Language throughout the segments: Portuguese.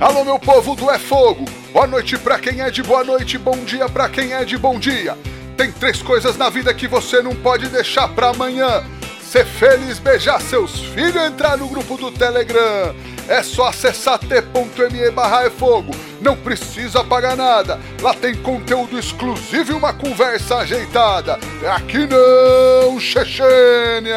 Alô, meu povo do É Fogo! Boa noite pra quem é de boa noite, bom dia pra quem é de bom dia. Tem três coisas na vida que você não pode deixar pra amanhã: ser feliz, beijar seus filhos e entrar no grupo do Telegram. É só acessar t.me barra é fogo. Não precisa pagar nada. Lá tem conteúdo exclusivo e uma conversa ajeitada. Aqui não, Chechênia!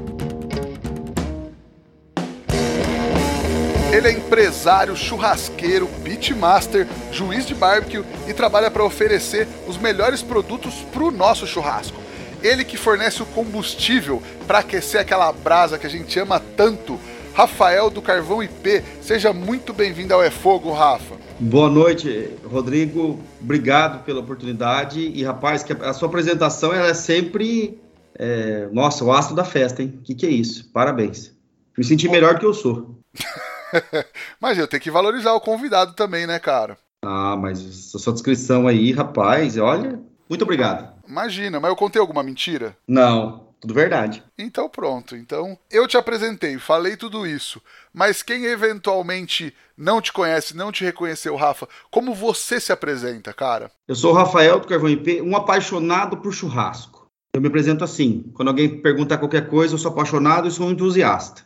Ele é empresário, churrasqueiro, pitmaster, juiz de barbecue e trabalha para oferecer os melhores produtos para o nosso churrasco. Ele que fornece o combustível para aquecer aquela brasa que a gente ama tanto. Rafael do Carvão IP, seja muito bem-vindo ao É Fogo, Rafa. Boa noite, Rodrigo. Obrigado pela oportunidade. E, rapaz, a sua apresentação é sempre. É... Nossa, o astro da festa, hein? O que, que é isso? Parabéns. Me senti melhor do que eu sou. mas eu tenho que valorizar o convidado também, né, cara? Ah, mas a sua descrição aí, rapaz, olha. Muito obrigado. Imagina, mas eu contei alguma mentira? Não, tudo verdade. Então pronto. Então eu te apresentei, falei tudo isso. Mas quem eventualmente não te conhece, não te reconheceu, Rafa, como você se apresenta, cara? Eu sou o Rafael do Carvão IP, um apaixonado por churrasco. Eu me apresento assim. Quando alguém pergunta qualquer coisa, eu sou apaixonado e sou um entusiasta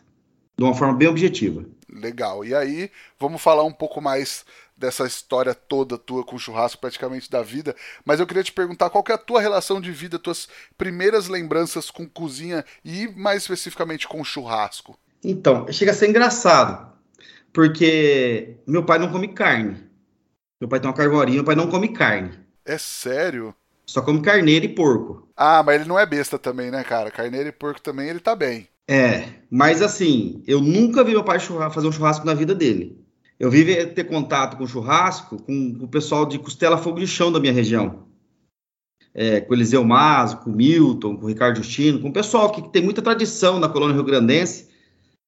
de uma forma bem objetiva. Legal. E aí, vamos falar um pouco mais dessa história toda tua com churrasco, praticamente da vida. Mas eu queria te perguntar qual é a tua relação de vida, tuas primeiras lembranças com cozinha e mais especificamente com churrasco. Então, chega a ser engraçado, porque meu pai não come carne. Meu pai tem uma carvoaria, meu pai não come carne. É sério? Só come carneiro e porco. Ah, mas ele não é besta também, né, cara? Carneiro e porco também, ele tá bem. É, mas assim, eu nunca vi meu pai fazer um churrasco na vida dele. Eu vi ter contato com churrasco com o pessoal de Costela Fogo de Chão da minha região. É, com Eliseu Mazo, com Milton, com Ricardo Justino, com o pessoal que tem muita tradição na colônia rio-grandense,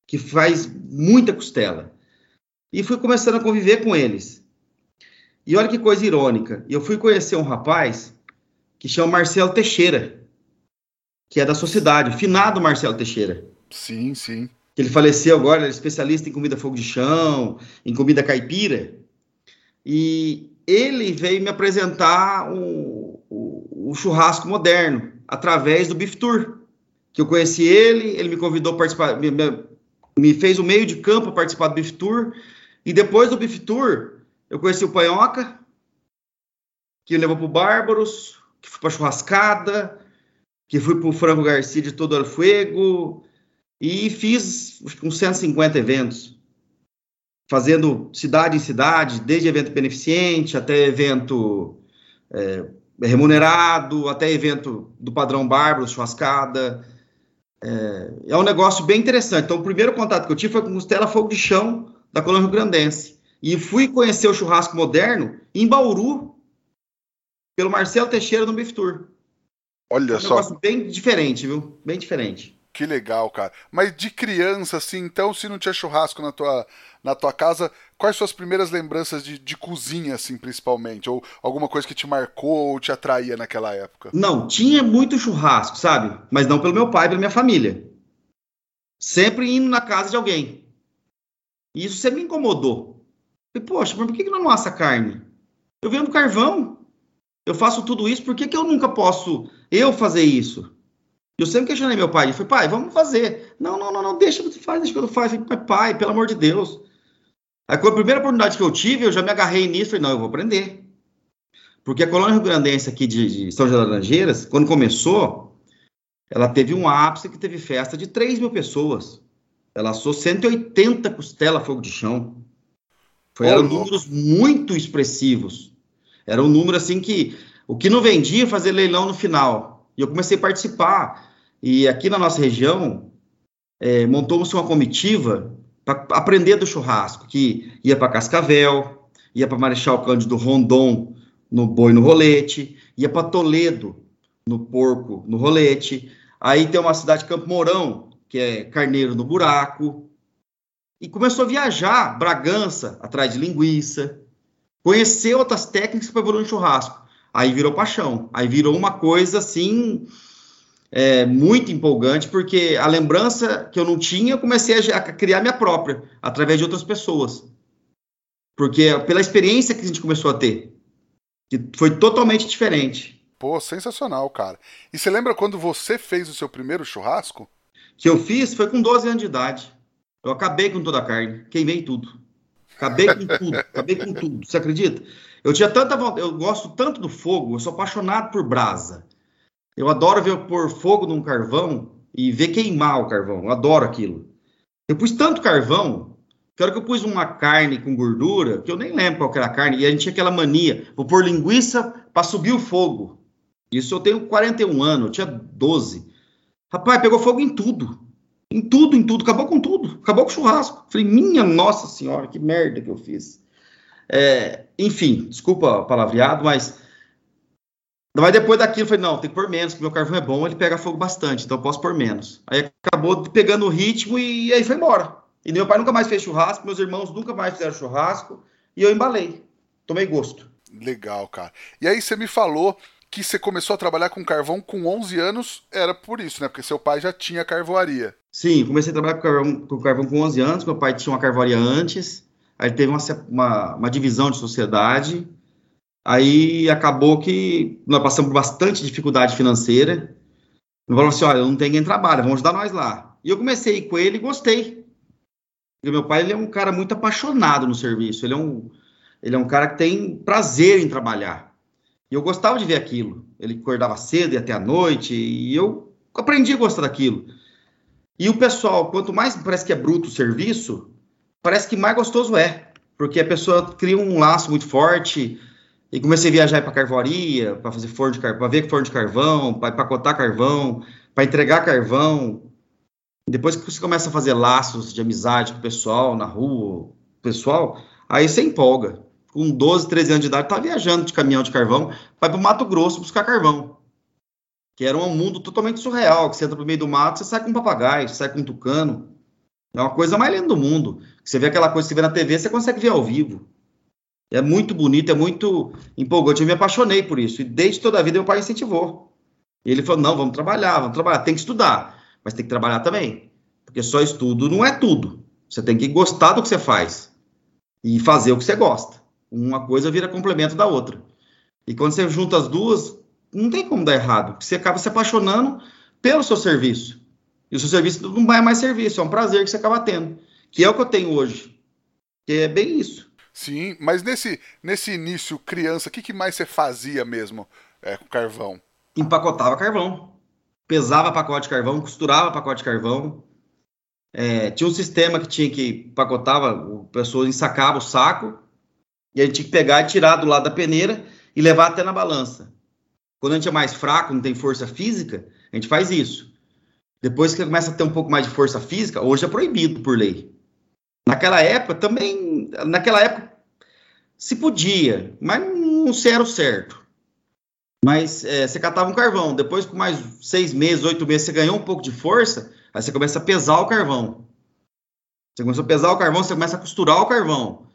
que faz muita costela. E fui começando a conviver com eles. E olha que coisa irônica, eu fui conhecer um rapaz que chama Marcelo Teixeira, que é da sociedade, o finado Marcelo Teixeira. Sim, sim. Ele faleceu agora, ele é especialista em comida fogo de chão, em comida caipira. E ele veio me apresentar o, o, o churrasco moderno, através do Beef Tour. Que eu conheci ele, ele me convidou a participar, me, me fez o meio de campo a participar do Beef Tour. E depois do Beef Tour, eu conheci o Panhoca, que levou para o Bárbaros, que foi para churrascada, que fui para o Franco Garcia de Todo Fuego e fiz uns 150 eventos, fazendo cidade em cidade, desde evento beneficente até evento é, remunerado, até evento do padrão bárbaro, churrascada. É, é, um negócio bem interessante. Então, o primeiro contato que eu tive foi com Costela Fogo de Chão, da Colônia Rio Grandense. E fui conhecer o churrasco moderno em Bauru, pelo Marcelo Teixeira no Beef Tour. Olha é um só. negócio bem diferente, viu? Bem diferente. Que legal, cara. Mas de criança, assim, então, se não tinha churrasco na tua, na tua casa, quais suas primeiras lembranças de, de cozinha, assim, principalmente? Ou alguma coisa que te marcou ou te atraía naquela época? Não, tinha muito churrasco, sabe? Mas não pelo meu pai, pela minha família. Sempre indo na casa de alguém. E isso sempre me incomodou. E, poxa, mas por que, que não assa carne? Eu venho do carvão. Eu faço tudo isso, por que, que eu nunca posso eu fazer isso? Eu sempre questionei meu pai. Ele falou, pai, vamos fazer. Não, não, não, não, deixa que tu faz, deixa que eu faço. Pai, pelo amor de Deus. Aí, com a primeira oportunidade que eu tive, eu já me agarrei nisso. Falei, não, eu vou aprender. Porque a colônia rio-grandense aqui de, de São José das Laranjeiras, quando começou, ela teve um ápice que teve festa de 3 mil pessoas. Ela assou 180 costela fogo de chão. Foi, eram números muito expressivos. Era um número assim que o que não vendia fazer leilão no final. E eu comecei a participar. E aqui na nossa região, é, montou-se uma comitiva para aprender do churrasco, que ia para Cascavel, ia para Marechal Cândido Rondon no boi no rolete, ia para Toledo no porco no rolete. Aí tem uma cidade Campo Mourão, que é carneiro no buraco. E começou a viajar, Bragança, atrás de linguiça. Conhecer outras técnicas para evoluir no churrasco. Aí virou paixão. Aí virou uma coisa assim é, muito empolgante, porque a lembrança que eu não tinha, eu comecei a, a criar minha própria, através de outras pessoas. Porque pela experiência que a gente começou a ter, que foi totalmente diferente. Pô, sensacional, cara. E você lembra quando você fez o seu primeiro churrasco? Que eu fiz foi com 12 anos de idade. Eu acabei com toda a carne, queimei tudo. Acabei com tudo, acabei com tudo. Você acredita? Eu tinha tanta vontade, eu gosto tanto do fogo, eu sou apaixonado por brasa. Eu adoro ver pôr fogo num carvão e ver queimar o carvão. Eu adoro aquilo. Eu pus tanto carvão, que hora que eu pus uma carne com gordura, que eu nem lembro qual era a carne, e a gente tinha aquela mania, vou pôr linguiça para subir o fogo. Isso eu tenho 41 anos, eu tinha 12. Rapaz, pegou fogo em tudo. Em tudo, em tudo. Acabou com tudo. Acabou com o churrasco. Falei, minha nossa senhora, que merda que eu fiz. É, enfim, desculpa palavreado, mas mas depois daquilo, falei, não, tem que pôr menos, porque meu carvão é bom, ele pega fogo bastante, então eu posso pôr menos. Aí acabou pegando o ritmo e aí foi embora. E meu pai nunca mais fez churrasco, meus irmãos nunca mais fizeram churrasco, e eu embalei. Tomei gosto. Legal, cara. E aí você me falou que você começou a trabalhar com carvão com 11 anos, era por isso, né? Porque seu pai já tinha carvoaria. Sim, comecei a trabalhar com carvão, com carvão com 11 anos, meu pai tinha uma carvoaria antes, aí teve uma, uma, uma divisão de sociedade, Aí acabou que nós passamos por bastante dificuldade financeira. Ele falou assim: olha, não tem quem trabalha, vamos ajudar nós lá. E eu comecei com ele e gostei. Porque meu pai ele é um cara muito apaixonado no serviço, ele é um, ele é um cara que tem prazer em trabalhar. E eu gostava de ver aquilo. Ele acordava cedo e até a noite, e eu aprendi a gostar daquilo. E o pessoal, quanto mais parece que é bruto o serviço, parece que mais gostoso é. Porque a pessoa cria um laço muito forte, e comecei a viajar para carvoaria, para fazer forno de carvão, para ver forno de carvão, para empacotar carvão, para entregar carvão. Depois que você começa a fazer laços de amizade com o pessoal na rua, pessoal, aí você empolga. Com 12, 13 anos de idade, tá viajando de caminhão de carvão, vai para o Mato Grosso buscar carvão. Que era um mundo totalmente surreal, que você entra pro meio do mato, você sai com um papagaio, você sai com um tucano. É uma coisa mais linda do mundo. Você vê aquela coisa que você vê na TV, você consegue ver ao vivo. É muito bonito, é muito empolgante. Eu me apaixonei por isso. E desde toda a vida meu pai incentivou. Ele falou: não, vamos trabalhar, vamos trabalhar. Tem que estudar, mas tem que trabalhar também. Porque só estudo não é tudo. Você tem que gostar do que você faz e fazer o que você gosta. Uma coisa vira complemento da outra. E quando você junta as duas, não tem como dar errado. Porque você acaba se apaixonando pelo seu serviço. E o seu serviço não é mais serviço, é um prazer que você acaba tendo. Que é o que eu tenho hoje. Que é bem isso. Sim, mas nesse, nesse início, criança, o que, que mais você fazia mesmo é, com carvão? Empacotava carvão. Pesava pacote de carvão, costurava pacote de carvão. É, tinha um sistema que tinha que empacotava, o pessoa ensacava o saco, e a gente tinha que pegar e tirar do lado da peneira e levar até na balança. Quando a gente é mais fraco, não tem força física, a gente faz isso. Depois que começa a ter um pouco mais de força física, hoje é proibido por lei. Naquela época também, naquela época se podia, mas não se era o certo. Mas é, você catava um carvão, depois com mais seis meses, oito meses, você ganhou um pouco de força, aí você começa a pesar o carvão. Você começa a pesar o carvão, você começa a costurar o carvão.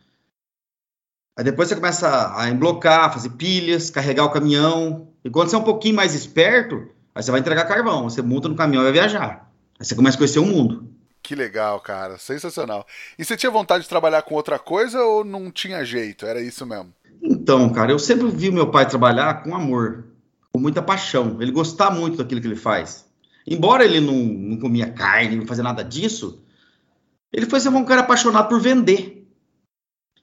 Aí depois você começa a emblocar, fazer pilhas, carregar o caminhão. E quando você é um pouquinho mais esperto, aí você vai entregar carvão, você monta no caminhão e vai viajar. Aí você começa a conhecer o mundo. Que legal, cara. Sensacional. E você tinha vontade de trabalhar com outra coisa ou não tinha jeito? Era isso mesmo? Então, cara, eu sempre vi meu pai trabalhar com amor, com muita paixão. Ele gostava muito daquilo que ele faz. Embora ele não, não comia carne, não fazia nada disso, ele foi sempre um cara apaixonado por vender.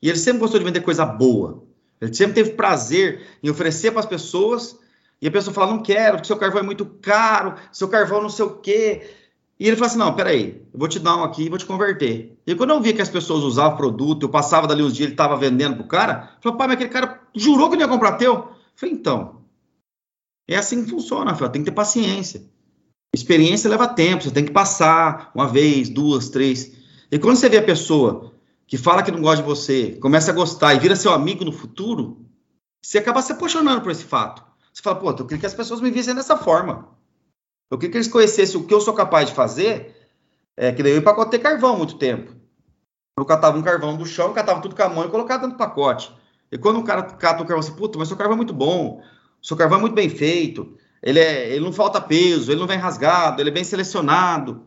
E ele sempre gostou de vender coisa boa. Ele sempre teve prazer em oferecer para as pessoas e a pessoa fala: não quero, porque seu carvão é muito caro, seu carvão não sei o quê. E ele falou assim: não, peraí, eu vou te dar um aqui e vou te converter. E quando eu vi que as pessoas usavam produto, eu passava dali uns dias, ele estava vendendo pro cara, falou, pai, mas aquele cara jurou que não ia comprar teu. Eu falei, então. É assim que funciona, filho, tem que ter paciência. Experiência leva tempo, você tem que passar uma vez, duas, três. E quando você vê a pessoa que fala que não gosta de você, começa a gostar e vira seu amigo no futuro, você acaba se apaixonando por esse fato. Você fala, pô, eu queria que as pessoas me vissem dessa forma. Eu queria que eles conhecessem o que eu sou capaz de fazer, é, que daí eu empacotei carvão muito tempo. Eu catava um carvão do chão, catava tudo com a mão e colocava dentro do pacote. E quando o cara cata o carvão, assim, puta, mas seu carvão é muito bom, seu carvão é muito bem feito, ele, é, ele não falta peso, ele não vem rasgado, ele é bem selecionado.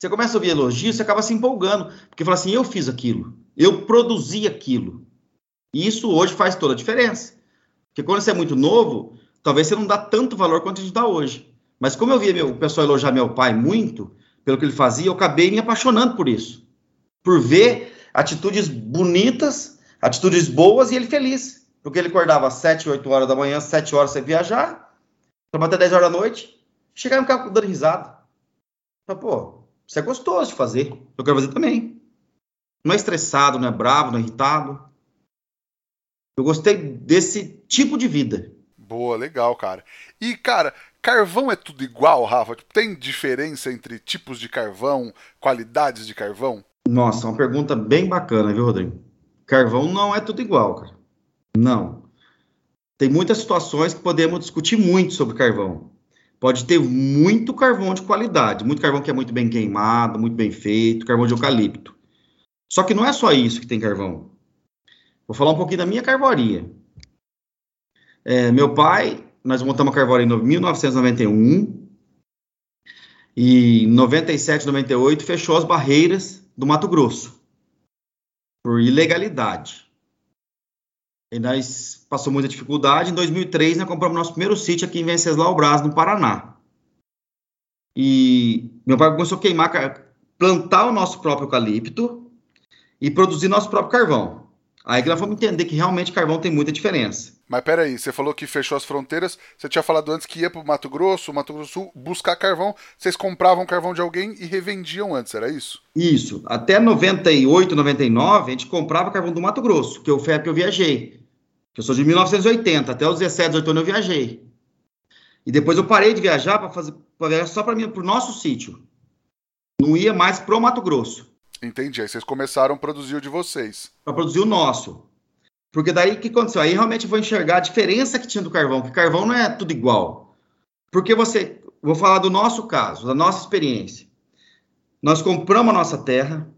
Você começa a ouvir elogios, você acaba se empolgando, porque fala assim, eu fiz aquilo, eu produzi aquilo. E isso hoje faz toda a diferença. Porque quando você é muito novo, talvez você não dá tanto valor quanto a gente dá hoje. Mas como eu via meu, o pessoal elogiar meu pai muito, pelo que ele fazia, eu acabei me apaixonando por isso. Por ver atitudes bonitas, atitudes boas e ele feliz. Porque ele acordava às 7, 8 horas da manhã, 7 horas você viajar, trabalhava até 10 horas da noite, chegava no carro dando risada. Falei, pô, isso é gostoso de fazer. Eu quero fazer também. Não é estressado, não é bravo, não é irritado. Eu gostei desse tipo de vida. Boa, legal, cara. E, cara, carvão é tudo igual, Rafa? Tipo, tem diferença entre tipos de carvão, qualidades de carvão? Nossa, uma pergunta bem bacana, viu, Rodrigo? Carvão não é tudo igual, cara. Não. Tem muitas situações que podemos discutir muito sobre carvão. Pode ter muito carvão de qualidade, muito carvão que é muito bem queimado, muito bem feito, carvão de eucalipto. Só que não é só isso que tem carvão. Vou falar um pouquinho da minha carvoaria. É, meu pai, nós montamos a carvoaria em 1991 e em 97, 98 fechou as barreiras do Mato Grosso por ilegalidade. E nós passou muita dificuldade. Em 2003, nós compramos nosso primeiro sítio aqui em Venceslau Brás, no Paraná. E meu pai começou a queimar, plantar o nosso próprio eucalipto e produzir nosso próprio carvão. Aí que nós vamos entender que realmente carvão tem muita diferença. Mas peraí, você falou que fechou as fronteiras, você tinha falado antes que ia para o Mato Grosso, Mato Grosso Sul, buscar carvão, vocês compravam carvão de alguém e revendiam antes, era isso? Isso. Até 98, 99, a gente comprava carvão do Mato Grosso, que foi a que eu viajei. Eu sou de 1980, até os 17, 18 anos eu viajei. E depois eu parei de viajar para fazer pra viajar só para o nosso sítio. Não ia mais pro Mato Grosso. Entendi. Aí vocês começaram a produzir o de vocês. Para produzir o nosso. Porque daí o que aconteceu? Aí realmente eu vou enxergar a diferença que tinha do carvão, porque carvão não é tudo igual. Porque você, vou falar do nosso caso, da nossa experiência. Nós compramos a nossa terra,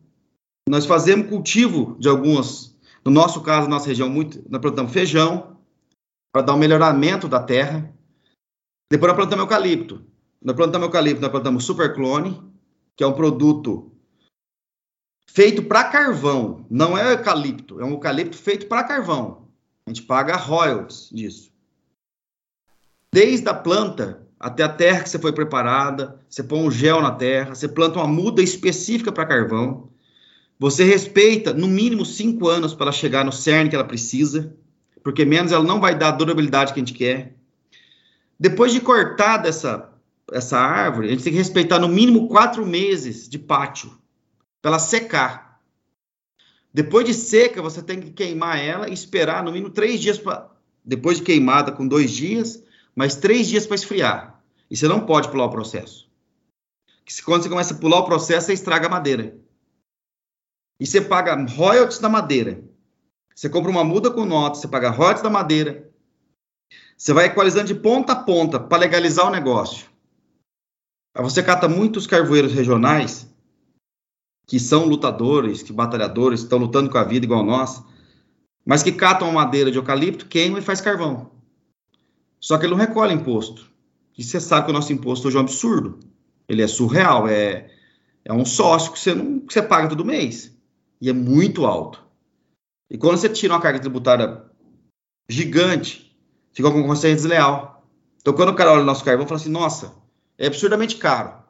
nós fazemos cultivo de algumas, no nosso caso, na nossa região, muito, nós plantamos feijão, para dar um melhoramento da terra. Depois nós plantamos eucalipto. Nós plantamos eucalipto, nós plantamos superclone, que é um produto feito para carvão, não é eucalipto, é um eucalipto feito para carvão. A gente paga royalties disso. Desde a planta até a terra que você foi preparada, você põe um gel na terra, você planta uma muda específica para carvão, você respeita no mínimo cinco anos para ela chegar no cerne que ela precisa, porque menos ela não vai dar a durabilidade que a gente quer. Depois de cortar dessa essa árvore, a gente tem que respeitar no mínimo quatro meses de pátio para ela secar. Depois de seca, você tem que queimar ela e esperar no mínimo três dias para. Depois de queimada, com dois dias, mais três dias para esfriar. E você não pode pular o processo. Porque quando você começa a pular o processo, você estraga a madeira. E você paga royalties da madeira. Você compra uma muda com nota, você paga royalties da madeira. Você vai equalizando de ponta a ponta para legalizar o negócio. Aí você cata muitos carvoeiros regionais que são lutadores, que batalhadores, estão lutando com a vida igual nós, mas que catam madeira de eucalipto, queimam e faz carvão. Só que ele não recolhe imposto. E você sabe que o nosso imposto hoje é um absurdo. Ele é surreal, é, é um sócio que você, não, que você paga todo mês. E é muito alto. E quando você tira uma carga tributária gigante, fica com concorrência desleal. Então, quando o cara olha o nosso carvão, fala assim, nossa, é absurdamente caro.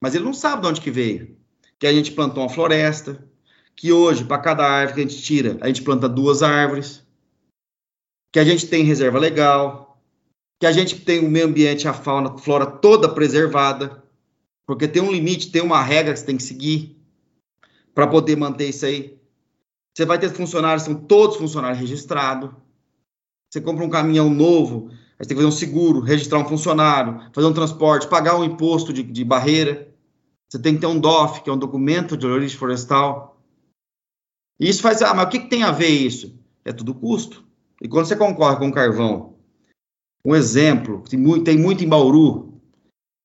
Mas ele não sabe de onde que veio que a gente plantou uma floresta, que hoje, para cada árvore que a gente tira, a gente planta duas árvores, que a gente tem reserva legal, que a gente tem o meio ambiente, a fauna, a flora toda preservada, porque tem um limite, tem uma regra que você tem que seguir para poder manter isso aí. Você vai ter funcionários, são todos funcionários registrados. Você compra um caminhão novo, aí você tem que fazer um seguro, registrar um funcionário, fazer um transporte, pagar um imposto de, de barreira. Você tem que ter um DOF, que é um documento de origem florestal. E isso faz, ah, mas o que, que tem a ver isso? É tudo custo. E quando você concorre com carvão, um exemplo, tem muito, tem muito em Bauru,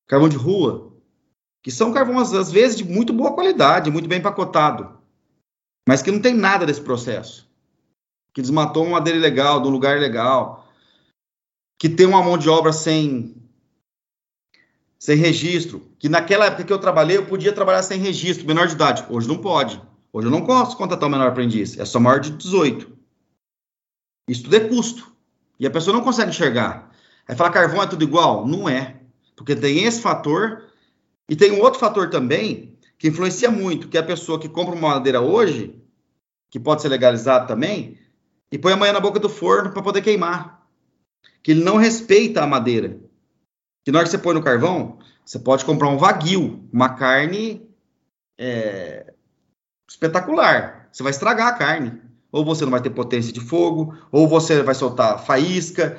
carvão de rua, que são carvões, às vezes, de muito boa qualidade, muito bem empacotado, mas que não tem nada desse processo. Que desmatou uma madeira legal, de um lugar legal, que tem uma mão de obra sem, sem registro, que naquela época que eu trabalhei, eu podia trabalhar sem registro, menor de idade. Hoje não pode. Hoje eu não posso contratar um menor aprendiz, é só maior de 18. Isso tudo é custo. E a pessoa não consegue enxergar. Aí fala, carvão é tudo igual? Não é. Porque tem esse fator, e tem um outro fator também, que influencia muito, que é a pessoa que compra uma madeira hoje, que pode ser legalizado também, e põe amanhã na boca do forno para poder queimar. Que ele não respeita a madeira. Que na hora que você põe no carvão, você pode comprar um vaguio, uma carne é, espetacular. Você vai estragar a carne. Ou você não vai ter potência de fogo, ou você vai soltar faísca,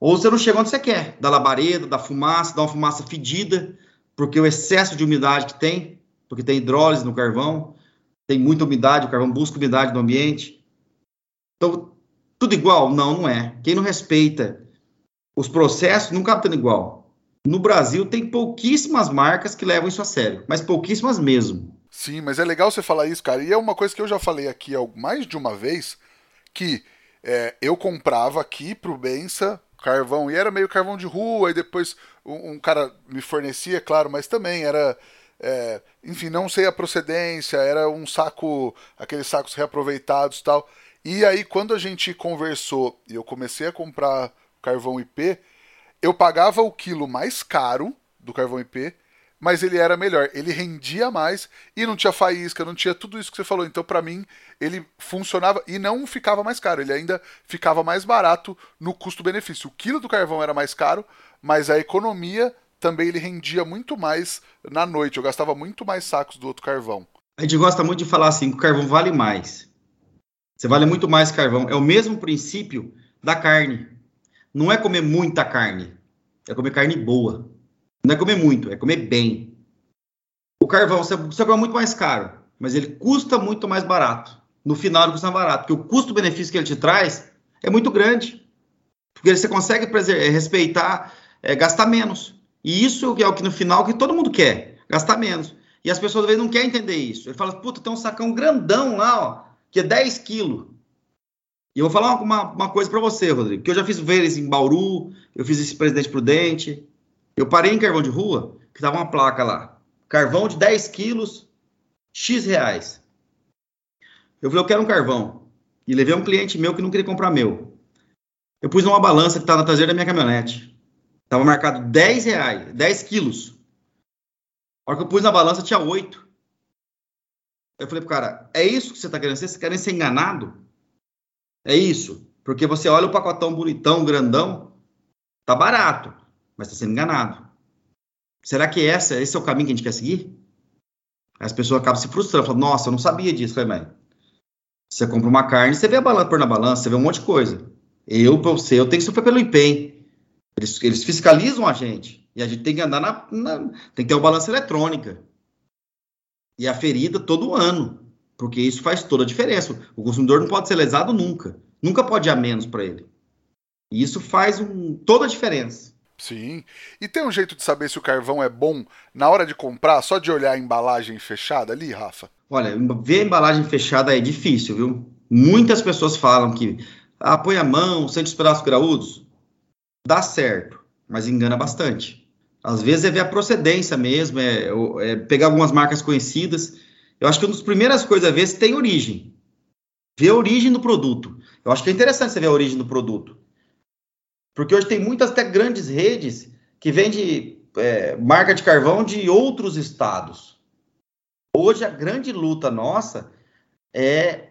ou você não chega onde você quer, da labareda, da fumaça, da uma fumaça fedida, porque o excesso de umidade que tem, porque tem hidrólise no carvão, tem muita umidade, o carvão busca umidade no ambiente. Então, tudo igual? Não, não é. Quem não respeita os processos nunca está igual. No Brasil tem pouquíssimas marcas que levam isso a sério, mas pouquíssimas mesmo. Sim, mas é legal você falar isso, cara. E é uma coisa que eu já falei aqui mais de uma vez, que é, eu comprava aqui pro Bença carvão, e era meio carvão de rua, e depois um, um cara me fornecia, claro, mas também era. É, enfim, não sei a procedência, era um saco, aqueles sacos reaproveitados tal. E aí, quando a gente conversou e eu comecei a comprar carvão IP, eu pagava o quilo mais caro do carvão IP mas ele era melhor, ele rendia mais e não tinha faísca, não tinha tudo isso que você falou. Então, para mim, ele funcionava e não ficava mais caro, ele ainda ficava mais barato no custo-benefício. O quilo do carvão era mais caro, mas a economia também ele rendia muito mais na noite. Eu gastava muito mais sacos do outro carvão. A gente gosta muito de falar assim, que o carvão vale mais. Você vale muito mais carvão. É o mesmo princípio da carne. Não é comer muita carne, é comer carne boa. Não é comer muito, é comer bem. O carvão você, você muito mais caro, mas ele custa muito mais barato. No final ele custa mais barato, porque o custo-benefício que ele te traz é muito grande. Porque você consegue respeitar, é, gastar menos. E isso é o que no final que todo mundo quer, gastar menos. E as pessoas às vezes não querem entender isso. Ele fala, puta, tem um sacão grandão lá, ó, que é 10 quilos. E eu vou falar uma, uma coisa para você, Rodrigo, que eu já fiz vezes em Bauru, eu fiz esse Presidente Prudente, eu parei em carvão de rua, que tava uma placa lá. Carvão de 10 quilos, X reais. Eu falei, eu quero um carvão. E levei um cliente meu que não queria comprar meu. Eu pus numa balança que tá na traseira da minha caminhonete. Tava marcado 10 reais, 10 quilos. A hora que eu pus na balança, tinha 8. Eu falei pro cara, é isso que você tá querendo ser? Você quer ser enganado? É isso. Porque você olha o pacotão bonitão, grandão, tá barato mas está sendo enganado. Será que essa, esse é o caminho que a gente quer seguir? As pessoas acabam se frustrando, falando, nossa, eu não sabia disso. Eu falei, você compra uma carne, você vê a balança por na balança, você vê um monte de coisa. Eu, para você, eu tenho que sofrer pelo empenho. Eles, eles fiscalizam a gente. E a gente tem que andar na, na, Tem que ter uma balança eletrônica. E a ferida todo ano. Porque isso faz toda a diferença. O consumidor não pode ser lesado nunca. Nunca pode ir a menos para ele. E isso faz um, toda a diferença. Sim. E tem um jeito de saber se o carvão é bom na hora de comprar, só de olhar a embalagem fechada ali, Rafa? Olha, ver a embalagem fechada é difícil, viu? Muitas pessoas falam que ah, põe a mão, sente os pedaços graúdos. Dá certo, mas engana bastante. Às vezes é ver a procedência mesmo, é, é pegar algumas marcas conhecidas. Eu acho que uma das primeiras coisas a ver se tem origem. Ver a origem do produto. Eu acho que é interessante você ver a origem do produto. Porque hoje tem muitas até grandes redes que vendem é, marca de carvão de outros estados. Hoje a grande luta nossa é,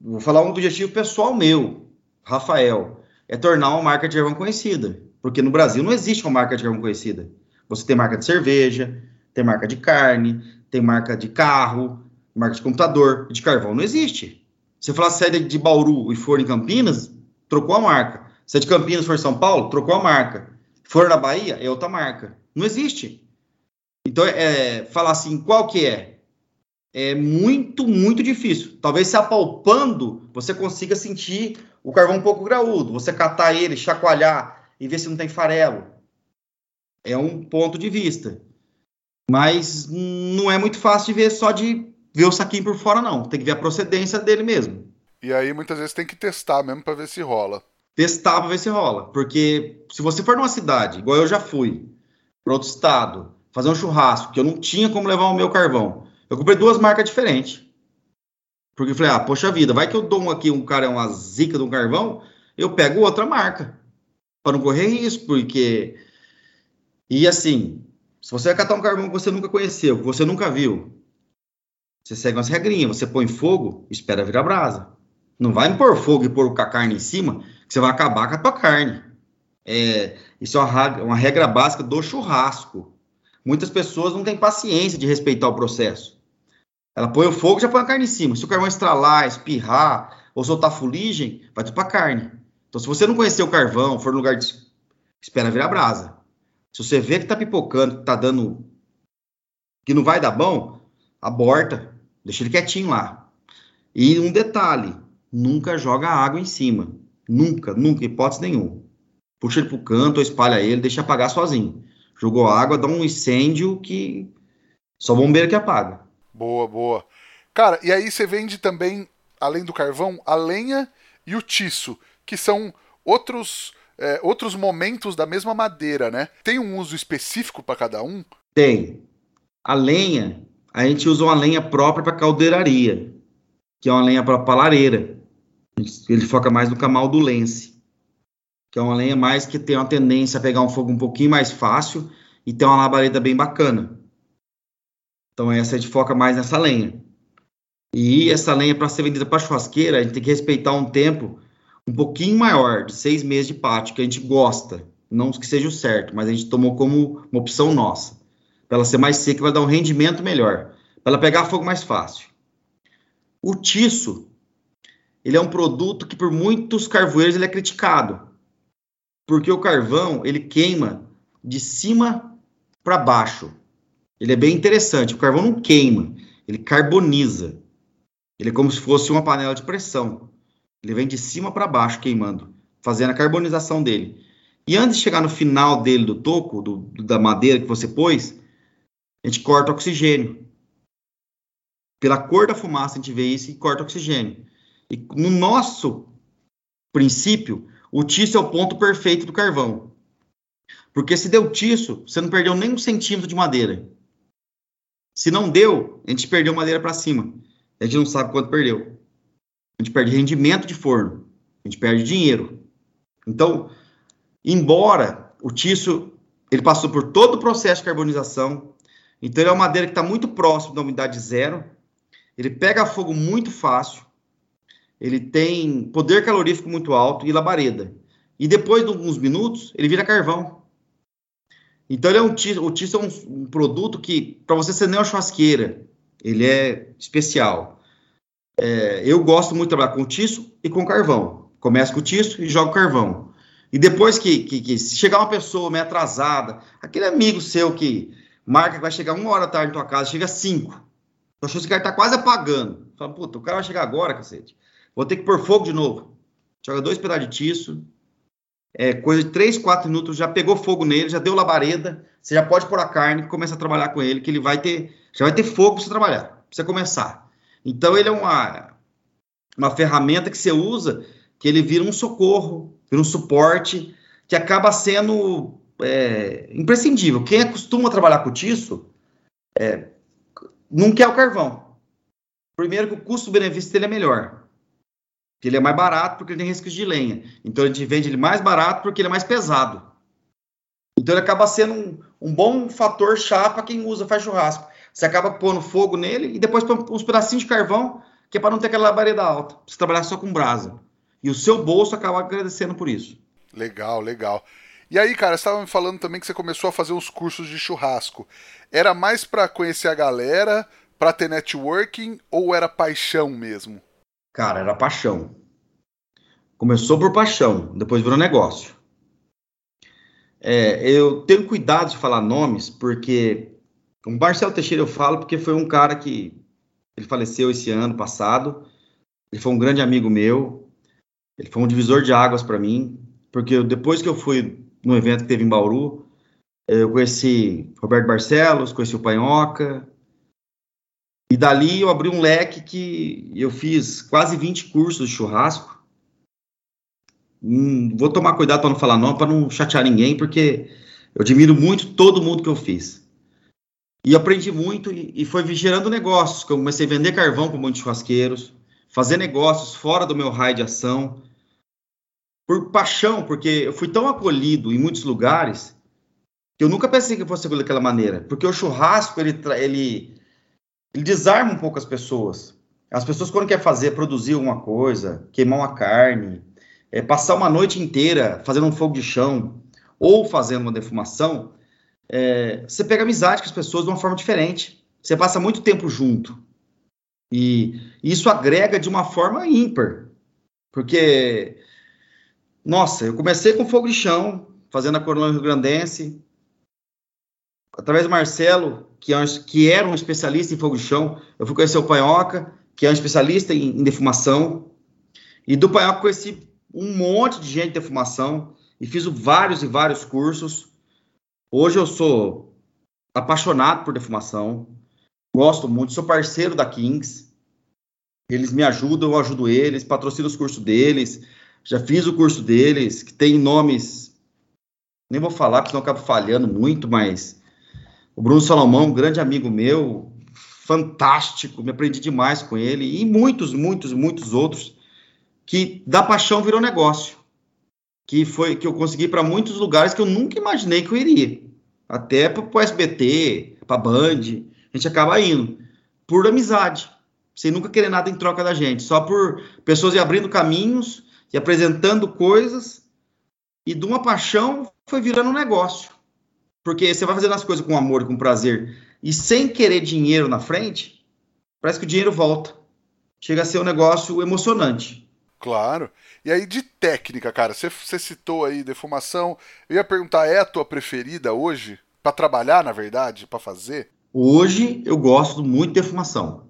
vou falar um objetivo pessoal meu, Rafael, é tornar uma marca de carvão conhecida. Porque no Brasil não existe uma marca de carvão conhecida. Você tem marca de cerveja, tem marca de carne, tem marca de carro, marca de computador, de carvão não existe. Se falar sede de Bauru e for em Campinas, trocou a marca. Se é de Campinas for São Paulo, trocou a marca. For na Bahia, é outra marca. Não existe. Então, é, falar assim, qual que é? É muito, muito difícil. Talvez se apalpando, você consiga sentir o carvão um pouco graúdo. Você catar ele, chacoalhar e ver se não tem farelo. É um ponto de vista. Mas não é muito fácil de ver só de ver o saquinho por fora, não. Tem que ver a procedência dele mesmo. E aí, muitas vezes, tem que testar mesmo para ver se rola. Testar para ver se rola. Porque se você for numa cidade, igual eu já fui, para outro estado, fazer um churrasco, que eu não tinha como levar o meu carvão, eu comprei duas marcas diferentes. Porque eu falei, ah, poxa vida, vai que eu dou aqui um cara, uma zica de um carvão, eu pego outra marca. Para não correr risco, porque. E assim, se você vai catar um carvão que você nunca conheceu, que você nunca viu, você segue umas regrinhas, você põe fogo, espera virar brasa. Não vai pôr fogo e pôr a carne em cima, que você vai acabar com a tua carne. É, isso é uma regra básica do churrasco. Muitas pessoas não têm paciência de respeitar o processo. Ela põe o fogo já põe a carne em cima. Se o carvão estralar, espirrar ou soltar fuligem, vai tudo para carne. Então, se você não conhecer o carvão, for no lugar de. Espera virar brasa. Se você vê que tá pipocando, que tá dando. que não vai dar bom, aborta. Deixa ele quietinho lá. E um detalhe: nunca joga água em cima. Nunca, nunca, hipótese nenhuma. Puxa ele pro canto, ou espalha ele, deixa apagar sozinho. Jogou água, dá um incêndio que só bombeiro que apaga. Boa, boa. Cara, e aí você vende também, além do carvão, a lenha e o tiço, que são outros é, outros momentos da mesma madeira, né? Tem um uso específico para cada um? Tem. A lenha, a gente usa uma lenha própria para caldeiraria, que é uma lenha para lareira. Ele foca mais no camal do lense, que é uma lenha mais que tem uma tendência a pegar um fogo um pouquinho mais fácil e tem uma labareda bem bacana. Então essa a gente foca mais nessa lenha. E essa lenha para ser vendida para churrasqueira, a gente tem que respeitar um tempo um pouquinho maior, de seis meses de pátio, que a gente gosta. Não que seja o certo, mas a gente tomou como uma opção nossa. Para ela ser mais seca, vai dar um rendimento melhor. Para ela pegar fogo mais fácil. O tiço, ele é um produto que por muitos carvoeiros ele é criticado. Porque o carvão, ele queima de cima para baixo. Ele é bem interessante. O carvão não queima, ele carboniza. Ele é como se fosse uma panela de pressão. Ele vem de cima para baixo queimando, fazendo a carbonização dele. E antes de chegar no final dele, do toco, do, da madeira que você pôs, a gente corta oxigênio. Pela cor da fumaça, a gente vê isso e corta oxigênio. E no nosso princípio, o tiço é o ponto perfeito do carvão. Porque se deu tiço, você não perdeu nem um centímetro de madeira. Se não deu, a gente perdeu madeira para cima. A gente não sabe quanto perdeu a gente perde rendimento de forno, a gente perde dinheiro. Então, embora o tiço ele passou por todo o processo de carbonização, então ele é uma madeira que está muito próximo da umidade zero, ele pega fogo muito fácil, ele tem poder calorífico muito alto e labareda. E depois de alguns minutos, ele vira carvão. Então ele é um tiço, o tiço é um, um produto que, para você ser uma churrasqueira, ele é especial. É, eu gosto muito de trabalhar com tiço e com carvão. Começo com o tiço e jogo carvão. E depois que, que, que, se chegar uma pessoa meio atrasada, aquele amigo seu que marca que vai chegar uma hora tarde na tua casa, chega cinco. Tu achou que esse cara tá quase apagando. Fala, puta, o cara vai chegar agora, cacete. Vou ter que pôr fogo de novo. Joga dois pedaços de tiço. É, coisa de três, quatro minutos, já pegou fogo nele, já deu labareda. Você já pode pôr a carne começa a trabalhar com ele, que ele vai ter. Já vai ter fogo para você trabalhar, pra você começar. Então, ele é uma, uma ferramenta que você usa, que ele vira um socorro, vira um suporte, que acaba sendo é, imprescindível. Quem acostuma trabalhar com tiço é, não quer o carvão. Primeiro que o custo-benefício dele é melhor. Ele é mais barato porque ele tem riscos de lenha. Então a gente vende ele mais barato porque ele é mais pesado. Então ele acaba sendo um, um bom fator chave para quem usa, faz churrasco. Você acaba pondo fogo nele e depois põe uns pedacinhos de carvão, que é para não ter aquela labareda alta. Você trabalhar só com brasa. E o seu bolso acaba agradecendo por isso. Legal, legal. E aí, cara, você estava me falando também que você começou a fazer uns cursos de churrasco. Era mais para conhecer a galera, para ter networking ou era paixão mesmo? Cara, era paixão. Começou por paixão, depois virou negócio. É, eu tenho cuidado de falar nomes, porque o Marcelo Teixeira eu falo porque foi um cara que Ele faleceu esse ano passado. Ele foi um grande amigo meu. Ele foi um divisor de águas para mim, porque depois que eu fui no evento que teve em Bauru, eu conheci Roberto Barcelos, conheci o Panhoca, e dali eu abri um leque que eu fiz quase 20 cursos de churrasco. Hum, vou tomar cuidado para não falar não, para não chatear ninguém, porque eu admiro muito todo mundo que eu fiz. E aprendi muito e, e foi gerando negócios, que eu comecei a vender carvão para muitos churrasqueiros, fazer negócios fora do meu raio de ação, por paixão, porque eu fui tão acolhido em muitos lugares que eu nunca pensei que fosse daquela maneira, porque o churrasco ele, ele ele desarma um pouco as pessoas. As pessoas, quando quer fazer, produzir alguma coisa, queimar uma carne, é, passar uma noite inteira fazendo um fogo de chão ou fazendo uma defumação, é, você pega amizade com as pessoas de uma forma diferente. Você passa muito tempo junto. E isso agrega de uma forma ímpar. Porque, nossa, eu comecei com fogo de chão, fazendo a Coronel Rio Grandense, através do Marcelo, que, é que era um especialista em fogo de chão, eu fui conhecer o Panhoca, que é um especialista em, em defumação, e do Panhoca conheci um monte de gente de defumação, e fiz vários e vários cursos. Hoje eu sou apaixonado por defumação, gosto muito, sou parceiro da Kings, eles me ajudam, eu ajudo eles, patrocino os cursos deles, já fiz o curso deles, que tem nomes, nem vou falar, porque senão eu acabo falhando muito, mas o Bruno Salomão, um grande amigo meu, fantástico, me aprendi demais com ele, e muitos, muitos, muitos outros, que da paixão virou negócio. Que foi que eu consegui para muitos lugares que eu nunca imaginei que eu iria. Até para o SBT, para Band, a gente acaba indo. Por amizade, sem nunca querer nada em troca da gente, só por pessoas abrindo caminhos e apresentando coisas, e de uma paixão foi virando um negócio. Porque você vai fazendo as coisas com amor, com prazer, e sem querer dinheiro na frente, parece que o dinheiro volta. Chega a ser um negócio emocionante. Claro. E aí, de técnica, cara, você, você citou aí defumação. Eu ia perguntar, é a tua preferida hoje? para trabalhar, na verdade, para fazer? Hoje eu gosto muito de defumação.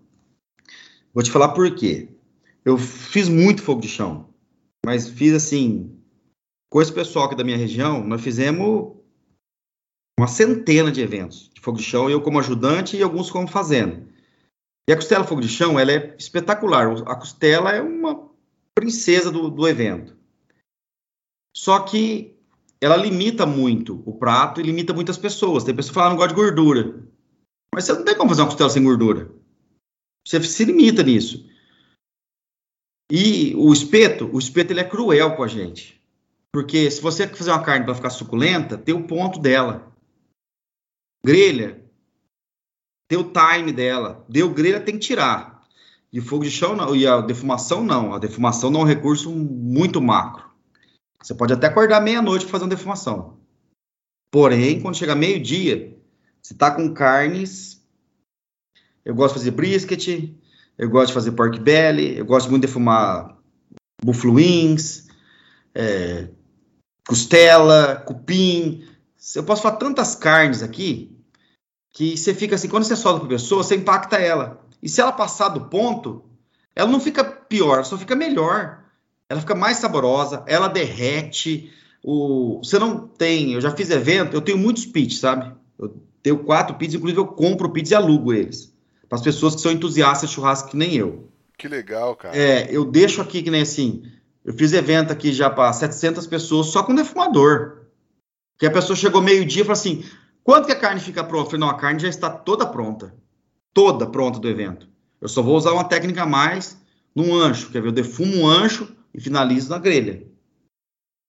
Vou te falar por quê. Eu fiz muito fogo de chão, mas fiz assim, com esse pessoal aqui da minha região, nós fizemos uma centena de eventos de fogo de chão, eu como ajudante e alguns como fazendo. E a costela fogo de chão, ela é espetacular. A costela é uma princesa do, do evento. Só que ela limita muito o prato e limita muitas pessoas. Tem pessoas que falam, não gosta de gordura. Mas você não tem como fazer uma costela sem gordura. Você se limita nisso. E o espeto, o espeto ele é cruel com a gente. Porque se você fazer uma carne para ficar suculenta, tem o ponto dela grelha, o time dela. Deu grelha, tem que tirar. E fogo de chão não, e a defumação não. A defumação não é um recurso muito macro. Você pode até acordar meia-noite para fazer uma defumação. Porém, quando chega meio-dia, você está com carnes. Eu gosto de fazer brisket, eu gosto de fazer pork belly, eu gosto muito de defumar buffalo wings, é, costela, cupim. Eu posso falar tantas carnes aqui que você fica assim, quando você solta para a pessoa, você impacta ela. E se ela passar do ponto, ela não fica pior, só fica melhor. Ela fica mais saborosa, ela derrete. O... Você não tem, eu já fiz evento, eu tenho muitos pits, sabe? Eu tenho quatro pits, inclusive eu compro pits e alugo eles. Para as pessoas que são entusiastas de churrasco que nem eu. Que legal, cara. É, eu deixo aqui que nem assim, eu fiz evento aqui já para 700 pessoas só com defumador. Que a pessoa chegou meio-dia e falou assim: quando que a carne fica pronta? Eu falei, não, a carne já está toda pronta. Toda pronta do evento. Eu só vou usar uma técnica a mais num ancho. Quer ver? Eu defumo um ancho e finalizo na grelha.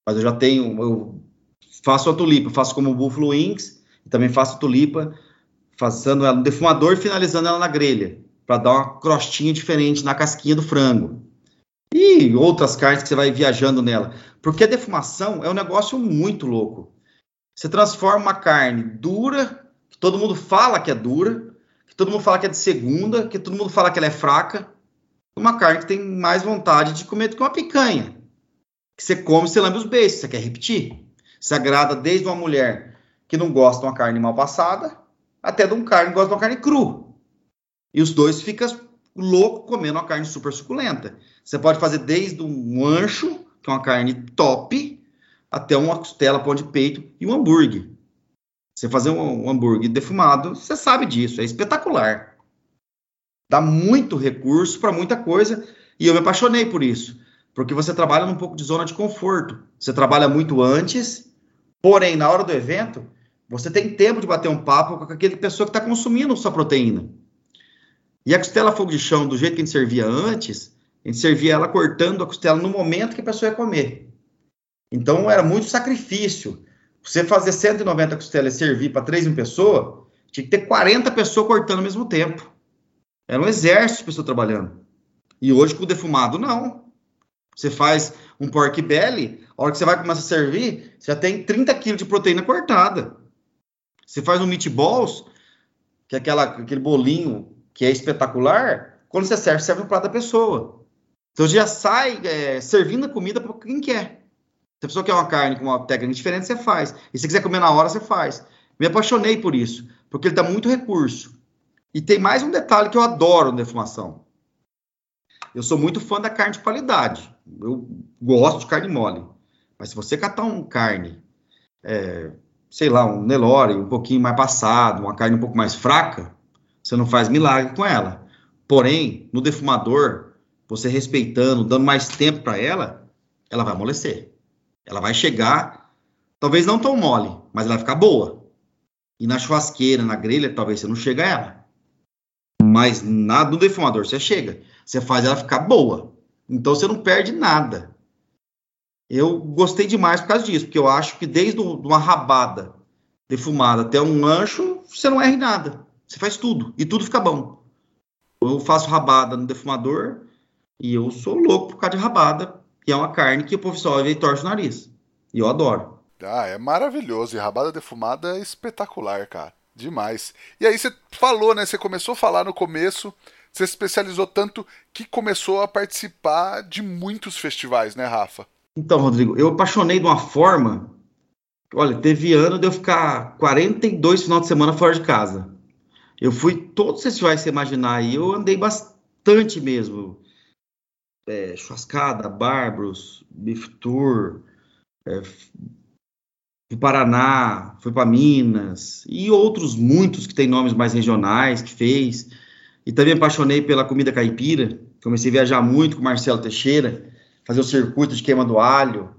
Mas eu já tenho, eu faço a tulipa, faço como o Buffalo Wings, e também faço tulipa, fazendo ela no defumador e finalizando ela na grelha, para dar uma crostinha diferente na casquinha do frango. E outras carnes que você vai viajando nela. Porque a defumação é um negócio muito louco. Você transforma uma carne dura, que todo mundo fala que é dura, que todo mundo fala que é de segunda, que todo mundo fala que ela é fraca, uma carne que tem mais vontade de comer do que uma picanha. Que você come, você lambe os beijos, você quer repetir. Se agrada desde uma mulher que não gosta de uma carne mal passada, até de um cara que gosta de uma carne cru. E os dois ficam louco comendo uma carne super suculenta. Você pode fazer desde um ancho, que é uma carne top, até uma costela, pão de peito e um hambúrguer. Você fazer um, um hambúrguer defumado, você sabe disso, é espetacular. Dá muito recurso para muita coisa e eu me apaixonei por isso, porque você trabalha num pouco de zona de conforto. Você trabalha muito antes, porém, na hora do evento, você tem tempo de bater um papo com aquele pessoa que está consumindo sua proteína. E a costela fogo de chão, do jeito que a gente servia antes, a gente servia ela cortando a costela no momento que a pessoa ia comer. Então era muito sacrifício. Você fazer 190 costelas e servir para 3 mil pessoas, tinha que ter 40 pessoas cortando ao mesmo tempo. Era um exército de pessoas trabalhando. E hoje com o defumado, não. Você faz um pork belly, a hora que você vai começar a servir, você já tem 30 quilos de proteína cortada. Você faz um meatballs, que é aquela, aquele bolinho que é espetacular, quando você serve, serve no prato da pessoa. Então já sai é, servindo a comida para quem quer. Se a pessoa quer uma carne com uma técnica diferente, você faz. E se quiser comer na hora, você faz. Me apaixonei por isso, porque ele dá muito recurso. E tem mais um detalhe que eu adoro na defumação. Eu sou muito fã da carne de qualidade. Eu gosto de carne mole. Mas se você catar um carne, é, sei lá, um Nelore um pouquinho mais passado, uma carne um pouco mais fraca, você não faz milagre com ela. Porém, no defumador, você respeitando, dando mais tempo para ela, ela vai amolecer. Ela vai chegar, talvez não tão mole, mas ela vai ficar boa. E na churrasqueira, na grelha, talvez você não chega a ela. Mas na, no defumador você chega. Você faz ela ficar boa. Então você não perde nada. Eu gostei demais por causa disso, porque eu acho que desde uma rabada defumada até um ancho, você não erra em nada. Você faz tudo e tudo fica bom. Eu faço rabada no defumador e eu sou louco por causa de rabada, que é uma carne que o pessoal vê e torce o nariz. E eu adoro. Ah, é maravilhoso. E rabada defumada é espetacular, cara. Demais. E aí você falou, né? Você começou a falar no começo, você se especializou tanto que começou a participar de muitos festivais, né, Rafa? Então, Rodrigo, eu apaixonei de uma forma. Olha, teve ano de eu ficar 42 final de semana fora de casa. Eu fui todos os festivais que você imaginar aí, eu andei bastante mesmo. É, Churrascada, Bárbaros, Beef é, fui Paraná, fui para Minas, e outros muitos que têm nomes mais regionais que fez. E também apaixonei pela comida caipira. Comecei a viajar muito com Marcelo Teixeira, fazer o circuito de queima do alho.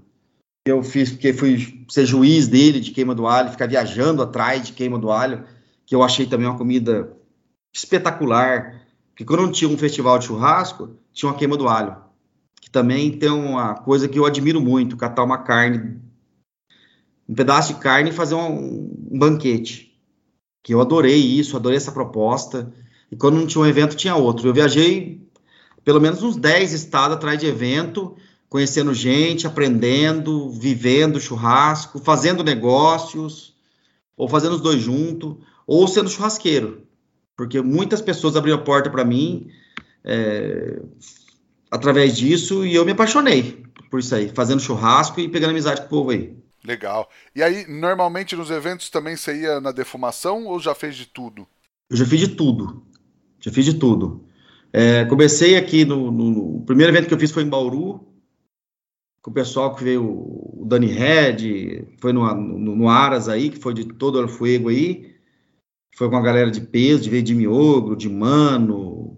Eu fiz porque fui ser juiz dele de queima do alho, ficar viajando atrás de queima do alho que eu achei também uma comida espetacular. Porque quando tinha um festival de churrasco, tinha uma queima do alho. Que também tem uma coisa que eu admiro muito, catar uma carne, um pedaço de carne e fazer um, um banquete. Que eu adorei isso, adorei essa proposta. E quando não tinha um evento, tinha outro. Eu viajei pelo menos uns 10 estados atrás de evento, conhecendo gente, aprendendo, vivendo churrasco, fazendo negócios, ou fazendo os dois juntos ou sendo churrasqueiro, porque muitas pessoas abriram a porta para mim é, através disso e eu me apaixonei por isso aí, fazendo churrasco e pegando amizade com o povo aí. Legal. E aí, normalmente nos eventos também você ia na defumação ou já fez de tudo? Eu já fiz de tudo. Já fiz de tudo. É, comecei aqui no, no, O primeiro evento que eu fiz foi em Bauru, com o pessoal que veio o Dani Red, foi no, no, no Aras aí, que foi de todo o Fuego aí foi com a galera de peso, de veio de Miogro, de Mano,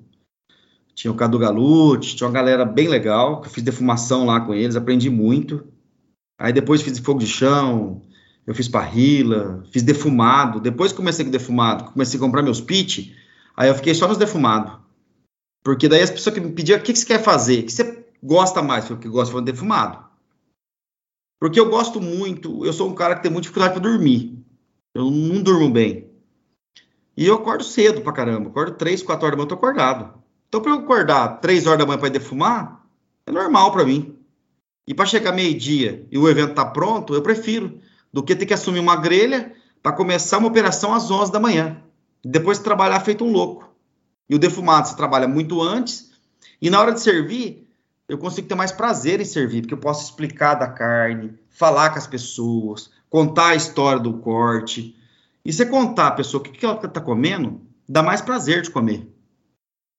tinha o Cadu Galute, tinha uma galera bem legal, que eu fiz defumação lá com eles, aprendi muito. Aí depois fiz fogo de chão, eu fiz parrila, fiz defumado. Depois comecei com defumado, comecei a comprar meus pit, aí eu fiquei só nos defumados. Porque daí as pessoas que me pediam, o que, que você quer fazer? O que você gosta mais? Eu que gosto de defumado. Porque eu gosto muito, eu sou um cara que tem muita dificuldade para dormir. Eu não durmo bem. E eu acordo cedo pra caramba. Acordo 3, 4 horas da manhã, eu tô acordado. Então, pra eu acordar 3 horas da manhã pra defumar, é normal para mim. E para chegar meio-dia e o evento tá pronto, eu prefiro do que ter que assumir uma grelha para começar uma operação às 11 da manhã. Depois trabalhar feito um louco. E o defumado você trabalha muito antes. E na hora de servir, eu consigo ter mais prazer em servir, porque eu posso explicar da carne, falar com as pessoas, contar a história do corte, e você contar a pessoa o que, ela está comendo, dá mais prazer de comer.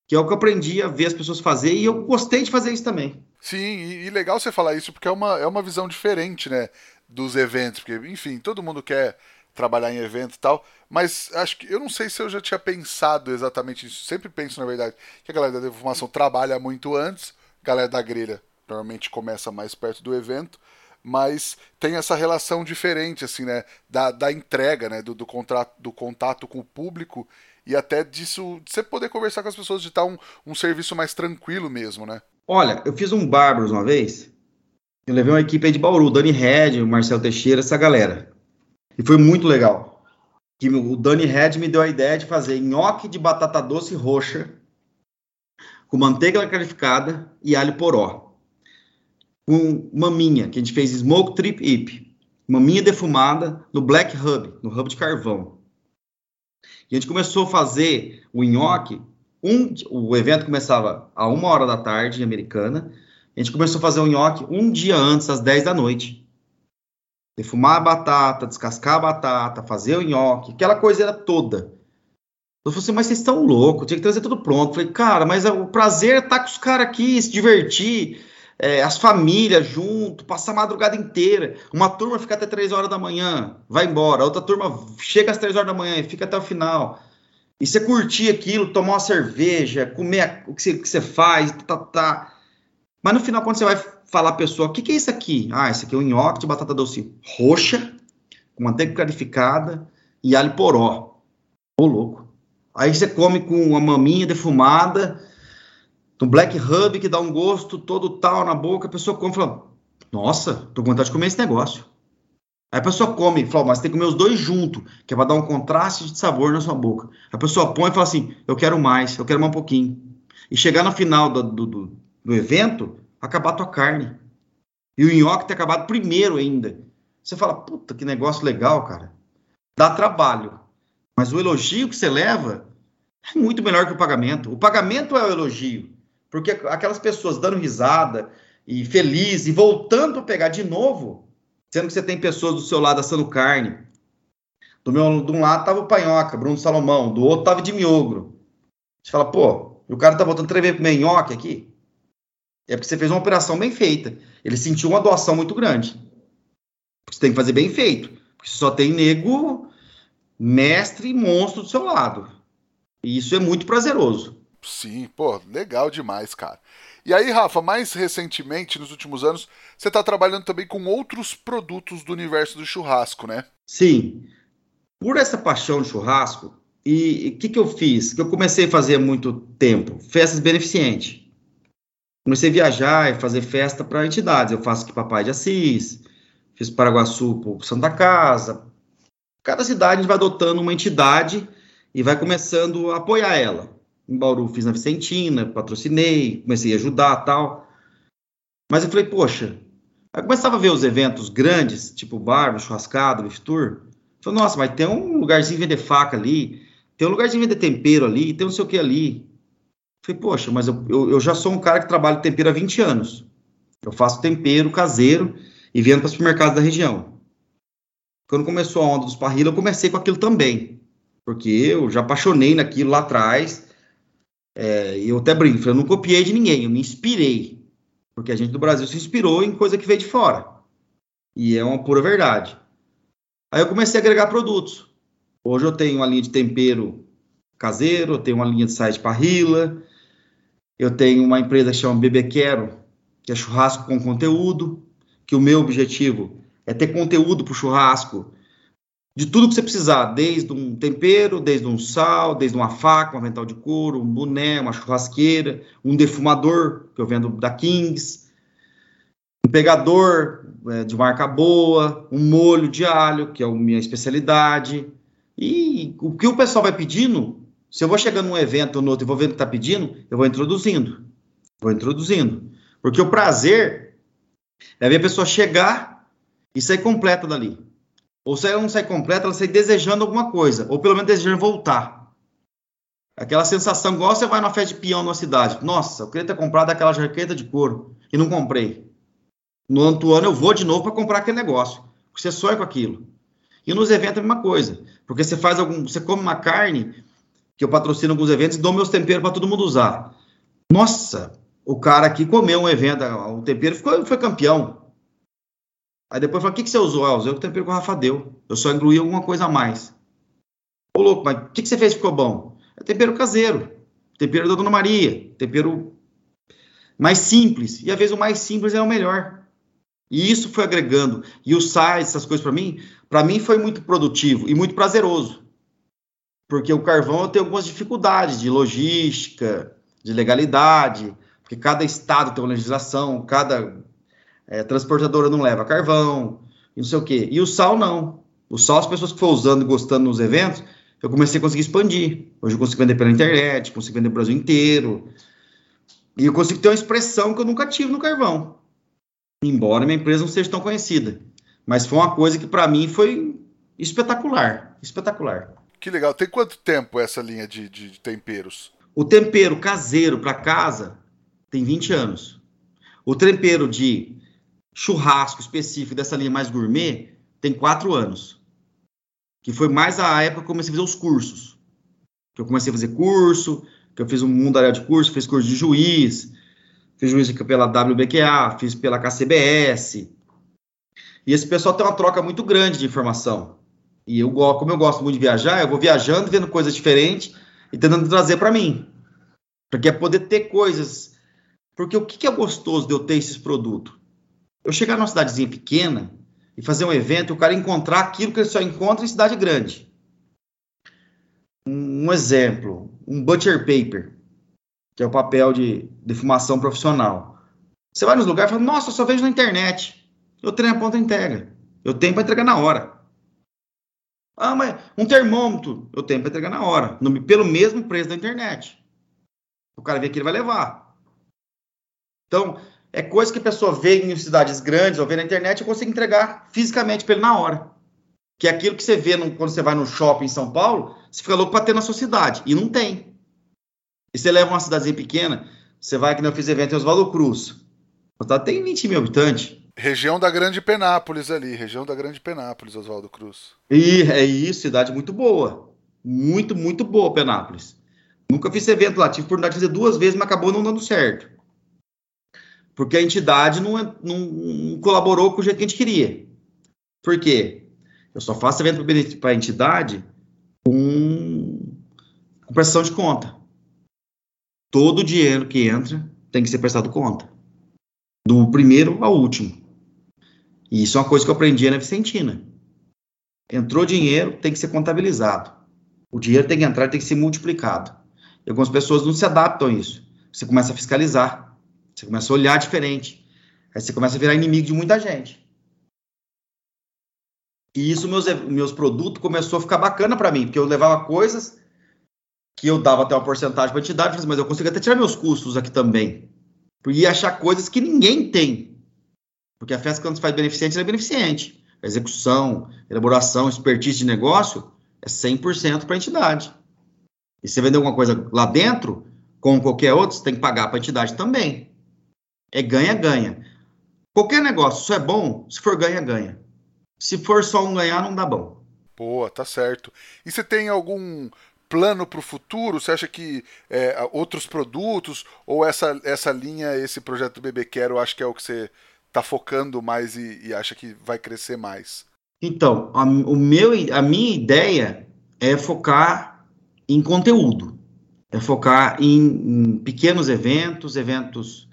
que é o que eu aprendi a ver as pessoas fazer e eu gostei de fazer isso também. Sim, e, e legal você falar isso porque é uma, é uma visão diferente, né, dos eventos, porque, enfim, todo mundo quer trabalhar em evento e tal, mas acho que eu não sei se eu já tinha pensado exatamente isso. Sempre penso, na verdade, que a galera da defumação trabalha muito antes, a galera da grelha normalmente começa mais perto do evento, mas tem essa relação diferente, assim, né, da, da entrega, né, do, do, contrato, do contato com o público e até disso, de você poder conversar com as pessoas, de estar um, um serviço mais tranquilo mesmo, né? Olha, eu fiz um Bárbaros uma vez, eu levei uma equipe aí de Bauru, Dani Red, o Marcel Teixeira, essa galera. E foi muito legal. Que o Dani Red me deu a ideia de fazer nhoque de batata doce roxa com manteiga clarificada e alho poró. Com maminha, que a gente fez smoke trip hip. Maminha defumada no Black Hub, no hub de carvão. E a gente começou a fazer o nhoque. Um, o evento começava a uma hora da tarde, americana. A gente começou a fazer o nhoque um dia antes, às 10 da noite. Defumar a batata, descascar a batata, fazer o nhoque, aquela coisa era toda. Eu falei assim, mas vocês estão loucos, tinha que trazer tudo pronto. Eu falei, cara, mas o prazer é estar com os caras aqui, se divertir, é, as famílias junto, passar a madrugada inteira. Uma turma fica até 3 horas da manhã, vai embora. Outra turma chega às 3 horas da manhã e fica até o final. E você curtir aquilo, tomar uma cerveja, comer o que você, que você faz, tá, tá. Mas no final, quando você vai falar a pessoa, o que, que é isso aqui? Ah, isso aqui é um nhoque de batata doce roxa, com manteiga clarificada e alho poró. Ô, louco. Aí você come com uma maminha defumada, um black hub que dá um gosto todo tal na boca, a pessoa come e fala, nossa, tô com vontade de comer esse negócio. Aí a pessoa come e fala, mas tem que comer os dois juntos, que é dar um contraste de sabor na sua boca. A pessoa põe e fala assim, eu quero mais, eu quero mais um pouquinho. E chegar no final do, do, do evento, acabar a tua carne. E o nhoque ter acabado primeiro ainda. Você fala, puta, que negócio legal, cara. Dá trabalho. Mas o elogio que você leva é muito melhor que o pagamento. O pagamento é o elogio. Porque aquelas pessoas dando risada e feliz e voltando a pegar de novo, sendo que você tem pessoas do seu lado assando carne. Do meu, de um lado tava o Panhoca, Bruno Salomão, do outro tava de Miogro. Você fala, pô, o cara tá voltando três vezes pro nhoque aqui? É porque você fez uma operação bem feita. Ele sentiu uma doação muito grande. Você tem que fazer bem feito. Porque só tem nego, mestre e monstro do seu lado. E isso é muito prazeroso. Sim, pô, legal demais, cara. E aí, Rafa, mais recentemente, nos últimos anos, você está trabalhando também com outros produtos do universo do churrasco, né? Sim. Por essa paixão de churrasco, e o que, que eu fiz? Que eu comecei a fazer há muito tempo? Festas beneficentes. Comecei a viajar e fazer festa para entidades. Eu faço aqui Papai de Assis, fiz Paraguaçu para Santa Casa. Cada cidade a gente vai adotando uma entidade e vai começando a apoiar ela. Em Bauru fiz na Vicentina, patrocinei, comecei a ajudar tal. Mas eu falei, poxa, aí começava a ver os eventos grandes, tipo Barba, Churrascado, Beef Tour. Falei, nossa, mas tem um lugarzinho vender faca ali, tem um lugarzinho vender tempero ali, tem não sei o que ali. Falei, poxa, mas eu, eu, eu já sou um cara que trabalha tempero há 20 anos. Eu faço tempero caseiro e vendo para supermercados da região. Quando começou a onda dos parrilha, eu comecei com aquilo também. Porque eu já apaixonei naquilo lá atrás é, eu até brinco, eu não copiei de ninguém, eu me inspirei. Porque a gente do Brasil se inspirou em coisa que veio de fora. E é uma pura verdade. Aí eu comecei a agregar produtos. Hoje eu tenho uma linha de tempero caseiro, eu tenho uma linha de site parrila, eu tenho uma empresa que chama Bebê Quero, que é churrasco com conteúdo, que o meu objetivo é ter conteúdo para o churrasco de tudo que você precisar, desde um tempero, desde um sal, desde uma faca, um avental de couro, um boné, uma churrasqueira, um defumador, que eu vendo da Kings, um pegador é, de marca boa, um molho de alho, que é a minha especialidade. E o que o pessoal vai pedindo, se eu vou chegando num evento ou no outro e vou vendo o que está pedindo, eu vou introduzindo. Vou introduzindo. Porque o prazer é ver a pessoa chegar e sair completa dali. Ou se ela não sai completa, ela sai desejando alguma coisa, ou pelo menos desejando voltar. Aquela sensação, igual você vai numa festa de peão numa cidade. Nossa, eu queria ter comprado aquela jaqueta de couro e não comprei. No outro ano eu vou de novo para comprar aquele negócio. Porque você sonha com aquilo. E nos eventos é a mesma coisa. Porque você faz algum. Você come uma carne que eu patrocino alguns eventos e dou meus temperos para todo mundo usar. Nossa, o cara aqui comeu um evento, o tempero ficou, foi campeão. Aí depois falou, o que, que você usou? Ah, usei o tempero que o Rafa deu. Eu só incluí alguma coisa a mais. Ô, louco, mas o que, que você fez que ficou bom? É tempero caseiro. Tempero da Dona Maria. Tempero mais simples. E às vezes o mais simples é o melhor. E isso foi agregando. E o sites, essas coisas para mim, para mim foi muito produtivo e muito prazeroso. Porque o carvão eu tenho algumas dificuldades de logística, de legalidade, porque cada estado tem uma legislação, cada é, transportadora não leva carvão, e não sei o quê. E o sal não. O sal, as pessoas que foram usando e gostando nos eventos, eu comecei a conseguir expandir. Hoje eu consigo vender pela internet, consigo vender no Brasil inteiro. E eu consigo ter uma expressão que eu nunca tive no carvão. Embora minha empresa não seja tão conhecida. Mas foi uma coisa que para mim foi espetacular. Espetacular. Que legal. Tem quanto tempo essa linha de, de temperos? O tempero caseiro para casa tem 20 anos. O tempero de churrasco específico dessa linha mais gourmet tem 4 anos. Que foi mais a época que eu comecei a fazer os cursos. Que eu comecei a fazer curso, que eu fiz um mundo de curso, fiz curso de juiz, fiz juiz pela WBQA, fiz pela KCBS. E esse pessoal tem uma troca muito grande de informação. E eu, como eu gosto muito de viajar, eu vou viajando, vendo coisas diferentes e tentando trazer para mim. Porque é poder ter coisas. Porque o que, é gostoso de eu ter esses produtos? Eu chegar numa cidadezinha pequena e fazer um evento o cara encontrar aquilo que ele só encontra em cidade grande. Um, um exemplo, um butcher paper, que é o papel de defumação profissional. Você vai nos lugares e fala, nossa, eu só vejo na internet. Eu tenho a ponta entrega. Eu tenho para entregar na hora. Ah, mas um termômetro, eu tenho para entregar na hora, no, pelo mesmo preço da internet. O cara vê que ele vai levar. Então, é coisa que a pessoa vê em cidades grandes ou vê na internet, eu consigo entregar fisicamente para ele na hora. Que é aquilo que você vê no, quando você vai no shopping em São Paulo, você fica louco para ter na sua cidade. E não tem. E você leva uma cidadezinha pequena, você vai, que eu fiz evento em Oswaldo Cruz. Tem 20 mil habitantes. Região da Grande Penápolis ali, região da Grande Penápolis, Oswaldo Cruz. E é isso, cidade muito boa. Muito, muito boa, Penápolis. Nunca fiz evento lá, tive oportunidade de fazer duas vezes, mas acabou não dando certo. Porque a entidade não, é, não, não colaborou com o jeito que a gente queria. Por quê? Eu só faço evento para a entidade com, com prestação de conta. Todo o dinheiro que entra tem que ser prestado conta. Do primeiro ao último. E isso é uma coisa que eu aprendi na Vicentina. Entrou dinheiro, tem que ser contabilizado. O dinheiro tem que entrar, tem que ser multiplicado. E algumas pessoas não se adaptam a isso. Você começa a fiscalizar. Você começa a olhar diferente. Aí você começa a virar inimigo de muita gente. E isso, meus, meus produtos, começou a ficar bacana para mim, porque eu levava coisas que eu dava até uma porcentagem para a entidade, mas eu consigo até tirar meus custos aqui também. E achar coisas que ninguém tem. Porque a festa, quando se faz beneficente, é beneficente. A execução, elaboração, expertise de negócio é 100% para a entidade. E se vender alguma coisa lá dentro, como qualquer outro, você tem que pagar para a entidade também. É ganha-ganha. Qualquer negócio, só é bom se for ganha-ganha. Se for só um ganhar, não dá bom. Boa, tá certo. E você tem algum plano para o futuro? Você acha que é, outros produtos ou essa, essa linha, esse projeto do Bebê Quero, acho que é o que você está focando mais e, e, acha que vai crescer mais? Então, a, o meu, a minha ideia é focar em conteúdo, é focar em, em pequenos eventos, eventos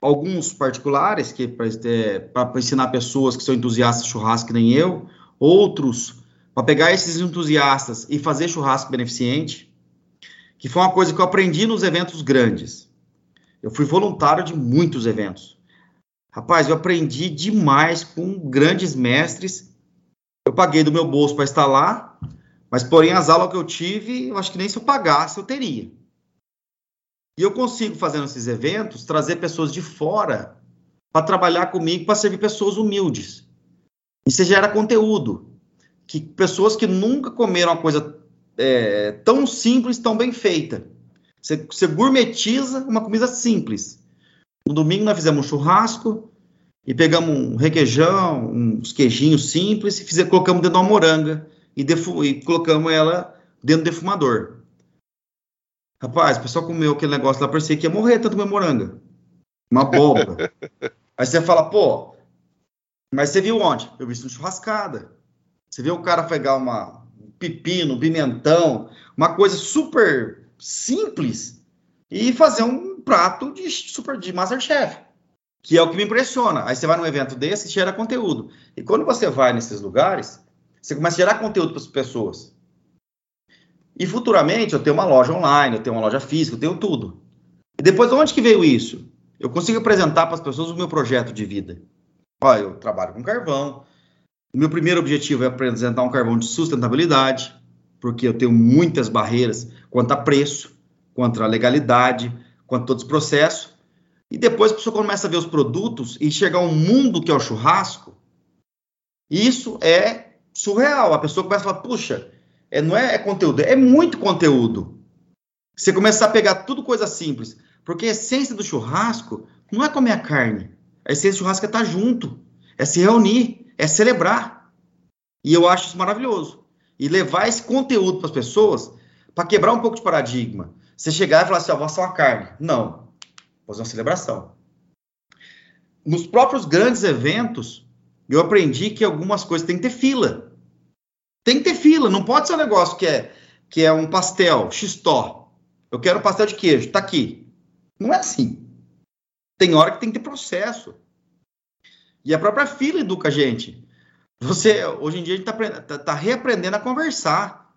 alguns particulares que para é, ensinar pessoas que são entusiastas de churrasco que nem eu, outros para pegar esses entusiastas e fazer churrasco beneficente, que foi uma coisa que eu aprendi nos eventos grandes. Eu fui voluntário de muitos eventos. Rapaz, eu aprendi demais com grandes mestres. Eu paguei do meu bolso para estar lá, mas porém as aulas que eu tive, eu acho que nem se eu pagasse eu teria. E eu consigo, fazendo esses eventos, trazer pessoas de fora para trabalhar comigo, para servir pessoas humildes. E você gera conteúdo que pessoas que nunca comeram uma coisa é, tão simples, tão bem feita. Você, você gourmetiza uma comida simples. No domingo nós fizemos um churrasco e pegamos um requeijão, uns queijinhos simples e fizemos, colocamos dentro de uma moranga e, defu, e colocamos ela dentro do defumador. Rapaz, o pessoal comeu aquele negócio lá, parecia que ia morrer tanto comer moranga. Uma abóbora. Aí você fala, pô, mas você viu onde? Eu vi isso no churrascada. Você viu o cara pegar uma, um pepino, um pimentão, uma coisa super simples e fazer um prato de super de Masterchef, que é o que me impressiona. Aí você vai num evento desse e gera conteúdo. E quando você vai nesses lugares, você começa a gerar conteúdo para as pessoas. E futuramente eu tenho uma loja online, eu tenho uma loja física, eu tenho tudo. E depois, onde que veio isso? Eu consigo apresentar para as pessoas o meu projeto de vida. Olha, eu trabalho com carvão. O meu primeiro objetivo é apresentar um carvão de sustentabilidade, porque eu tenho muitas barreiras quanto a preço, quanto a legalidade, quanto a todos os processos. E depois a pessoa começa a ver os produtos e chegar um mundo que é o churrasco. Isso é surreal. A pessoa começa a falar, puxa, é, não é, é conteúdo, é muito conteúdo. Você começa a pegar tudo coisa simples. Porque a essência do churrasco não é comer a carne. A essência do churrasco é estar junto, é se reunir, é celebrar. E eu acho isso maravilhoso. E levar esse conteúdo para as pessoas para quebrar um pouco de paradigma. Você chegar e falar assim, ó, vou assar uma carne. Não. Vou fazer uma celebração. Nos próprios grandes eventos, eu aprendi que algumas coisas tem que ter fila. Tem que ter fila, não pode ser um negócio que é, que é um pastel, xistó. Eu quero um pastel de queijo, tá aqui. Não é assim. Tem hora que tem que ter processo. E a própria fila educa a gente. Você, hoje em dia, a gente está tá, tá reaprendendo a conversar.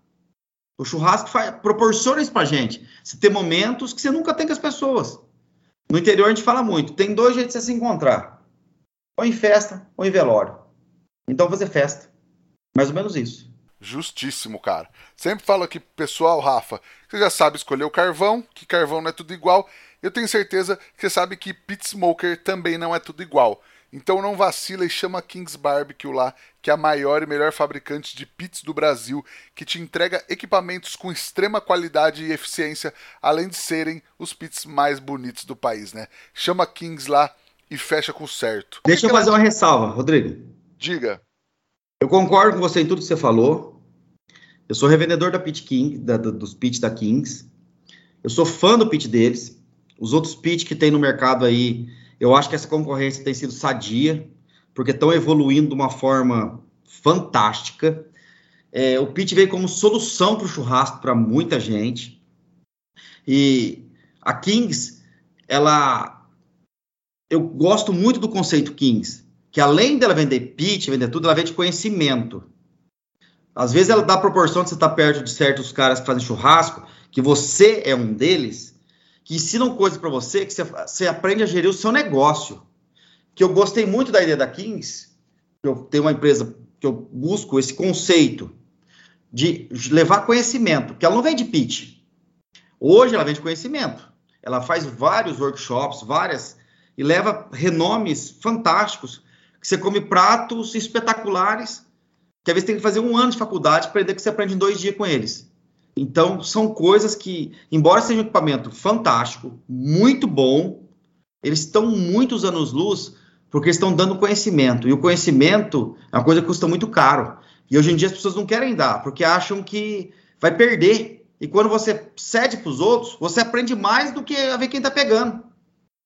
O churrasco faz, proporciona isso pra gente. Você tem momentos que você nunca tem com as pessoas. No interior a gente fala muito. Tem dois jeitos de você se encontrar. Ou em festa, ou em velório. Então fazer festa. Mais ou menos isso. Justíssimo, cara. Sempre falo aqui pro pessoal, Rafa, você já sabe escolher o carvão, que carvão não é tudo igual. Eu tenho certeza que você sabe que pit smoker também não é tudo igual. Então não vacila e chama a Kings Barbecue lá, que é a maior e melhor fabricante de pits do Brasil, que te entrega equipamentos com extrema qualidade e eficiência, além de serem os pits mais bonitos do país, né? Chama a Kings lá e fecha com certo. Deixa eu fazer uma ressalva, Rodrigo. Diga. Eu concordo com você em tudo que você falou. Eu sou revendedor da Pit King, da, dos pits da Kings. Eu sou fã do pit deles. Os outros pits que tem no mercado aí, eu acho que essa concorrência tem sido sadia, porque estão evoluindo de uma forma fantástica. É, o pit veio como solução para o churrasco para muita gente. E a Kings, ela. Eu gosto muito do conceito Kings que além dela vender pitch, vender tudo, ela vende conhecimento. Às vezes ela dá a proporção de você estar perto de certos caras que fazem churrasco, que você é um deles, que ensinam coisas para você, que você, você, aprende a gerir o seu negócio. Que eu gostei muito da ideia da Kings, que eu tenho uma empresa que eu busco esse conceito de levar conhecimento, que ela não vende pitch. Hoje ela vende conhecimento. Ela faz vários workshops, várias, e leva renomes fantásticos que você come pratos espetaculares, que às vezes tem que fazer um ano de faculdade para aprender que você aprende em dois dias com eles. Então, são coisas que, embora seja um equipamento fantástico, muito bom, eles estão muitos anos-luz porque estão dando conhecimento. E o conhecimento é uma coisa que custa muito caro. E hoje em dia as pessoas não querem dar, porque acham que vai perder. E quando você cede para os outros, você aprende mais do que a ver quem está pegando.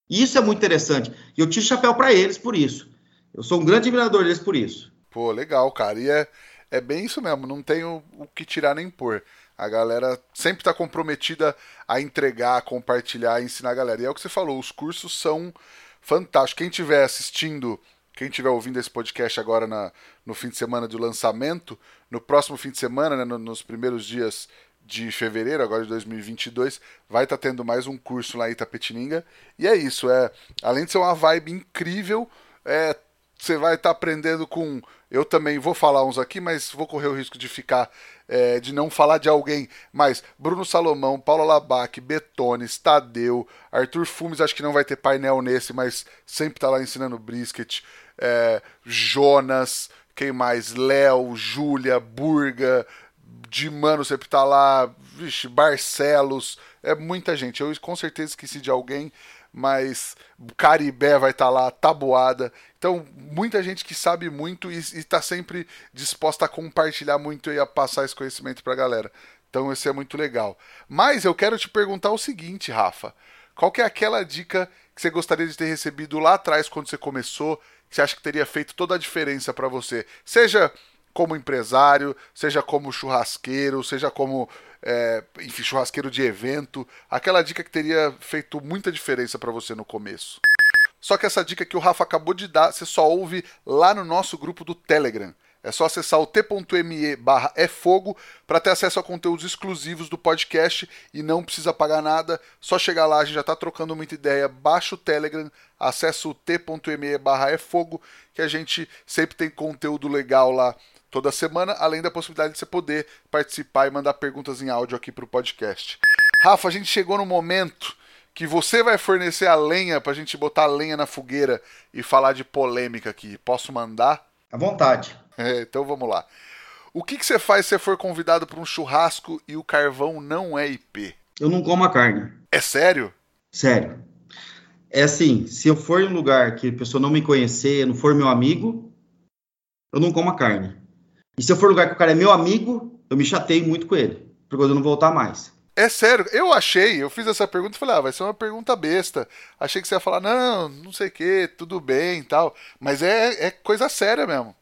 Isso é muito interessante. E eu tiro chapéu para eles por isso. Eu sou um grande admirador deles por isso. Pô, legal, cara. E é, é bem isso mesmo, não tem o, o que tirar nem pôr. A galera sempre está comprometida a entregar, a compartilhar, a ensinar a galera. E é o que você falou, os cursos são fantásticos. Quem estiver assistindo, quem estiver ouvindo esse podcast agora na, no fim de semana do lançamento, no próximo fim de semana, né, no, nos primeiros dias de fevereiro, agora de 2022, vai estar tá tendo mais um curso lá em Itapetininga. E é isso, é além de ser uma vibe incrível, é você vai estar tá aprendendo com. Eu também vou falar uns aqui, mas vou correr o risco de ficar. É, de não falar de alguém, mas Bruno Salomão, Paulo Labac, Betones, Tadeu, Arthur Fumes, acho que não vai ter painel nesse, mas sempre tá lá ensinando brisket. É, Jonas, quem mais? Léo, Júlia, Burga, de Mano sempre tá lá, vixe, Barcelos, é muita gente. Eu com certeza esqueci de alguém, mas Caribé vai estar tá lá, Tabuada. Então, muita gente que sabe muito e está sempre disposta a compartilhar muito e a passar esse conhecimento para a galera. Então isso é muito legal. Mas eu quero te perguntar o seguinte, Rafa. Qual que é aquela dica que você gostaria de ter recebido lá atrás quando você começou, que você acha que teria feito toda a diferença para você? Seja como empresário, seja como churrasqueiro, seja como é, enfim, churrasqueiro de evento, aquela dica que teria feito muita diferença para você no começo. Só que essa dica que o Rafa acabou de dar, você só ouve lá no nosso grupo do Telegram. É só acessar o t.me barra é fogo para ter acesso a conteúdos exclusivos do podcast e não precisa pagar nada. Só chegar lá, a gente já está trocando muita ideia. Baixa o Telegram, acessa o t.me barra é fogo, que a gente sempre tem conteúdo legal lá toda semana, além da possibilidade de você poder participar e mandar perguntas em áudio aqui para o podcast. Rafa, a gente chegou no momento que você vai fornecer a lenha para a gente botar a lenha na fogueira e falar de polêmica aqui. Posso mandar? À vontade. É, então vamos lá. O que, que você faz se você for convidado para um churrasco e o carvão não é IP? Eu não como a carne. É sério? Sério. É assim, se eu for em um lugar que a pessoa não me conhecer, não for meu amigo, eu não como a carne. E se eu for um lugar que o cara é meu amigo, eu me chateio muito com ele, porque eu não voltar mais. É sério, eu achei, eu fiz essa pergunta e falei, ah, vai ser uma pergunta besta. Achei que você ia falar, não, não sei o que, tudo bem e tal. Mas é, é coisa séria mesmo.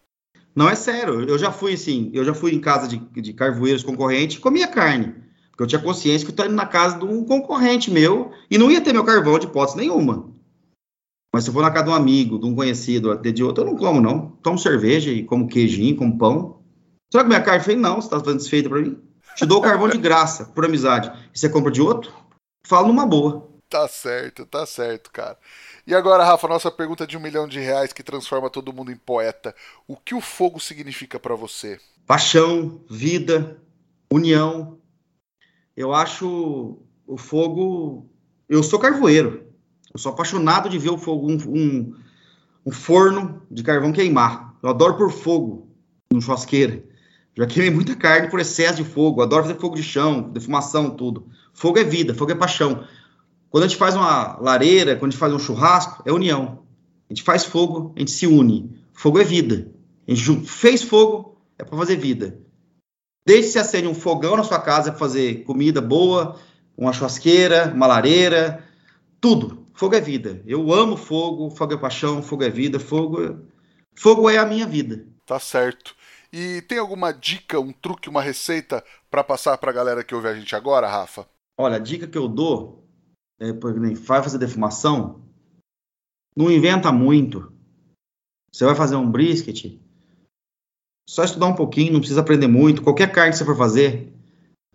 Não é sério. Eu já fui assim, eu já fui em casa de, de carvoeiros concorrentes e comia carne. Porque eu tinha consciência que eu estava indo na casa de um concorrente meu e não ia ter meu carvão de hipótese nenhuma. Mas se eu for na casa de um amigo, de um conhecido, até de outro, eu não como, não. Tomo cerveja e como queijinho, como pão. Você vai comer a carne? Eu falei, não, você está fazendo desfeita para mim. Te dou o carvão de graça, por amizade. E você compra de outro? Falo numa boa. Tá certo, tá certo, cara. E agora, Rafa, nossa pergunta de um milhão de reais que transforma todo mundo em poeta. O que o fogo significa para você? Paixão, vida, união. Eu acho o fogo. Eu sou carvoeiro. Eu sou apaixonado de ver o fogo, um, um, um forno de carvão queimar. Eu adoro por fogo no churrasqueira. Já queimei muita carne por excesso de fogo. Adoro fazer fogo de chão, defumação, tudo. Fogo é vida, fogo é paixão. Quando a gente faz uma lareira, quando a gente faz um churrasco, é união. A gente faz fogo, a gente se une. Fogo é vida. A gente fez fogo, é para fazer vida. Desde que se acende um fogão na sua casa para fazer comida boa, uma churrasqueira, uma lareira, tudo. Fogo é vida. Eu amo fogo, fogo é paixão, fogo é vida, fogo é... Fogo é a minha vida. Tá certo. E tem alguma dica, um truque, uma receita para passar para a galera que ouve a gente agora, Rafa? Olha, a dica que eu dou é, vai fazer defumação, não inventa muito. Você vai fazer um brisket, só estudar um pouquinho, não precisa aprender muito. Qualquer carne que você for fazer,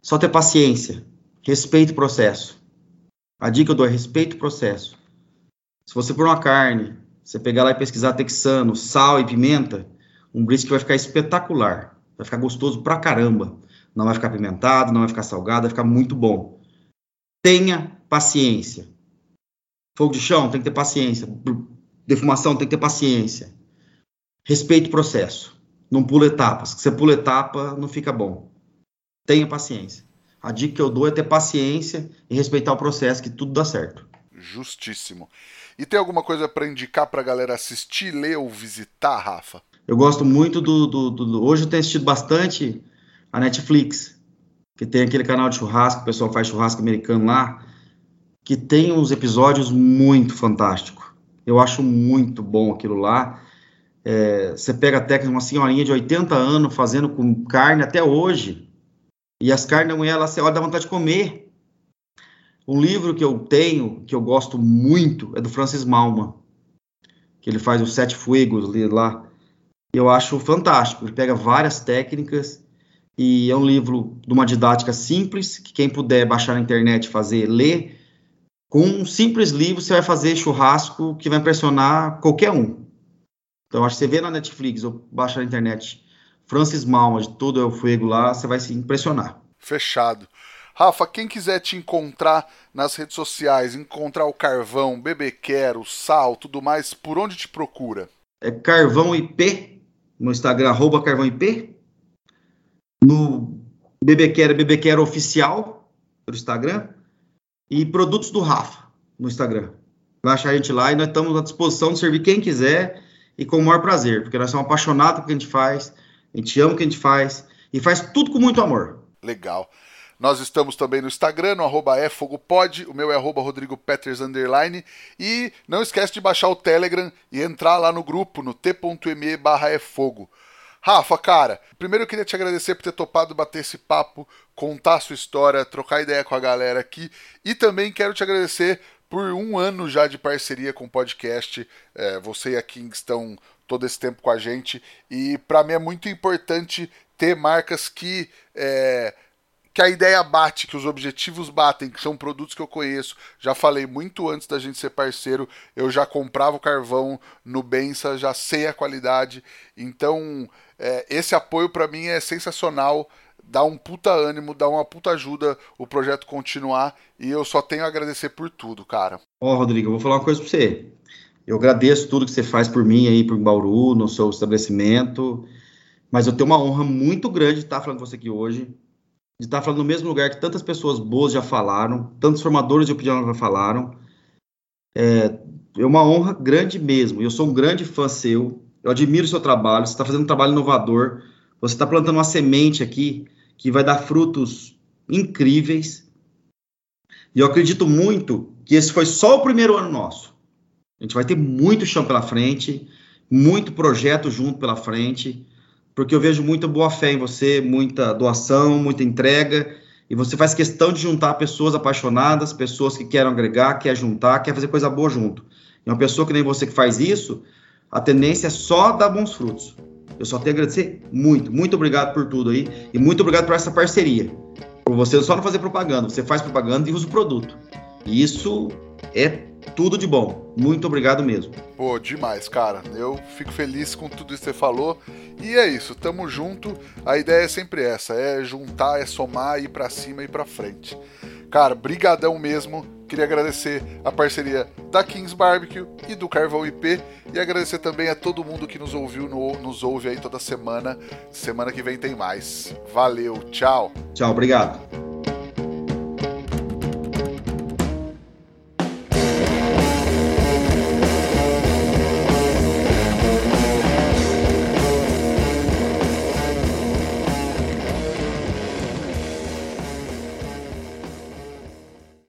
só ter paciência, respeite o processo. A dica que eu dou é respeite o processo. Se você for uma carne, você pegar lá e pesquisar texano, sal e pimenta, um brisket vai ficar espetacular. Vai ficar gostoso pra caramba. Não vai ficar pimentado, não vai ficar salgado, vai ficar muito bom. Tenha paciência. Fogo de chão tem que ter paciência. Defumação tem que ter paciência. Respeite o processo. Não pula etapas. Se você pula etapa, não fica bom. Tenha paciência. A dica que eu dou é ter paciência e respeitar o processo, que tudo dá certo. Justíssimo. E tem alguma coisa para indicar para a galera assistir, ler ou visitar, Rafa? Eu gosto muito do, do, do, Hoje eu tenho assistido bastante a Netflix que tem aquele canal de churrasco, o pessoal faz churrasco americano lá, que tem uns episódios muito fantásticos. Eu acho muito bom aquilo lá. É, você pega até uma senhorinha de 80 anos fazendo com carne até hoje, e as carnes da mulher, ela, você olha, dá vontade de comer. Um livro que eu tenho, que eu gosto muito, é do Francis Malman, que ele faz os Sete Fuegos lá. Eu acho fantástico. Ele pega várias técnicas e é um livro de uma didática simples, que quem puder baixar na internet, fazer, ler. Com um simples livro, você vai fazer churrasco que vai impressionar qualquer um. Então, acho que você vê na Netflix ou baixa na internet Francis Malma, de Tudo é o Fuego lá, você vai se impressionar. Fechado. Rafa, quem quiser te encontrar nas redes sociais, encontrar o Carvão, Bebequero, Sal, tudo mais, por onde te procura? É Carvão IP, no Instagram, arroba Carvão IP no Bebequera, Bebequera Oficial, no Instagram, e Produtos do Rafa, no Instagram. Vai achar a gente lá e nós estamos à disposição de servir quem quiser e com o maior prazer, porque nós somos apaixonados pelo que a gente faz, a gente ama o que a gente faz e faz tudo com muito amor. Legal. Nós estamos também no Instagram, no arroba efogopod, o meu é arroba Rodrigo Peters, underline, e não esquece de baixar o Telegram e entrar lá no grupo, no t.me barra efogo. Rafa, cara, primeiro eu queria te agradecer por ter topado bater esse papo, contar a sua história, trocar ideia com a galera aqui, e também quero te agradecer por um ano já de parceria com o podcast. É, você e a King estão todo esse tempo com a gente, e para mim é muito importante ter marcas que. É, que a ideia bate, que os objetivos batem, que são produtos que eu conheço. Já falei muito antes da gente ser parceiro, eu já comprava o carvão no Bença, já sei a qualidade. Então, é, esse apoio para mim é sensacional, dá um puta ânimo, dá uma puta ajuda o projeto continuar e eu só tenho a agradecer por tudo, cara. Ó, oh, Rodrigo, eu vou falar uma coisa para você. Eu agradeço tudo que você faz por mim aí, por Bauru, no seu estabelecimento, mas eu tenho uma honra muito grande de estar falando com você aqui hoje de estar falando no mesmo lugar que tantas pessoas boas já falaram, tantos formadores de opinião já falaram. É, é uma honra grande mesmo. Eu sou um grande fã seu. Eu admiro o seu trabalho. Você está fazendo um trabalho inovador. Você está plantando uma semente aqui que vai dar frutos incríveis. E eu acredito muito que esse foi só o primeiro ano nosso. A gente vai ter muito chão pela frente, muito projeto junto pela frente porque eu vejo muita boa fé em você, muita doação, muita entrega, e você faz questão de juntar pessoas apaixonadas, pessoas que querem agregar, quer juntar, quer fazer coisa boa junto. E uma pessoa que nem você que faz isso, a tendência é só dar bons frutos. Eu só tenho a agradecer muito, muito obrigado por tudo aí, e muito obrigado por essa parceria. Por você só não fazer propaganda, você faz propaganda e usa o produto. E isso é tudo de bom. Muito obrigado mesmo. Pô, demais, cara. Eu fico feliz com tudo isso que você falou. E é isso, tamo junto. A ideia é sempre essa, é juntar, é somar, ir para cima e para frente. Cara, brigadão mesmo. Queria agradecer a parceria da Kings Barbecue e do Carvão IP e agradecer também a todo mundo que nos ouviu, no, nos ouve aí toda semana. Semana que vem tem mais. Valeu, tchau. Tchau, obrigado.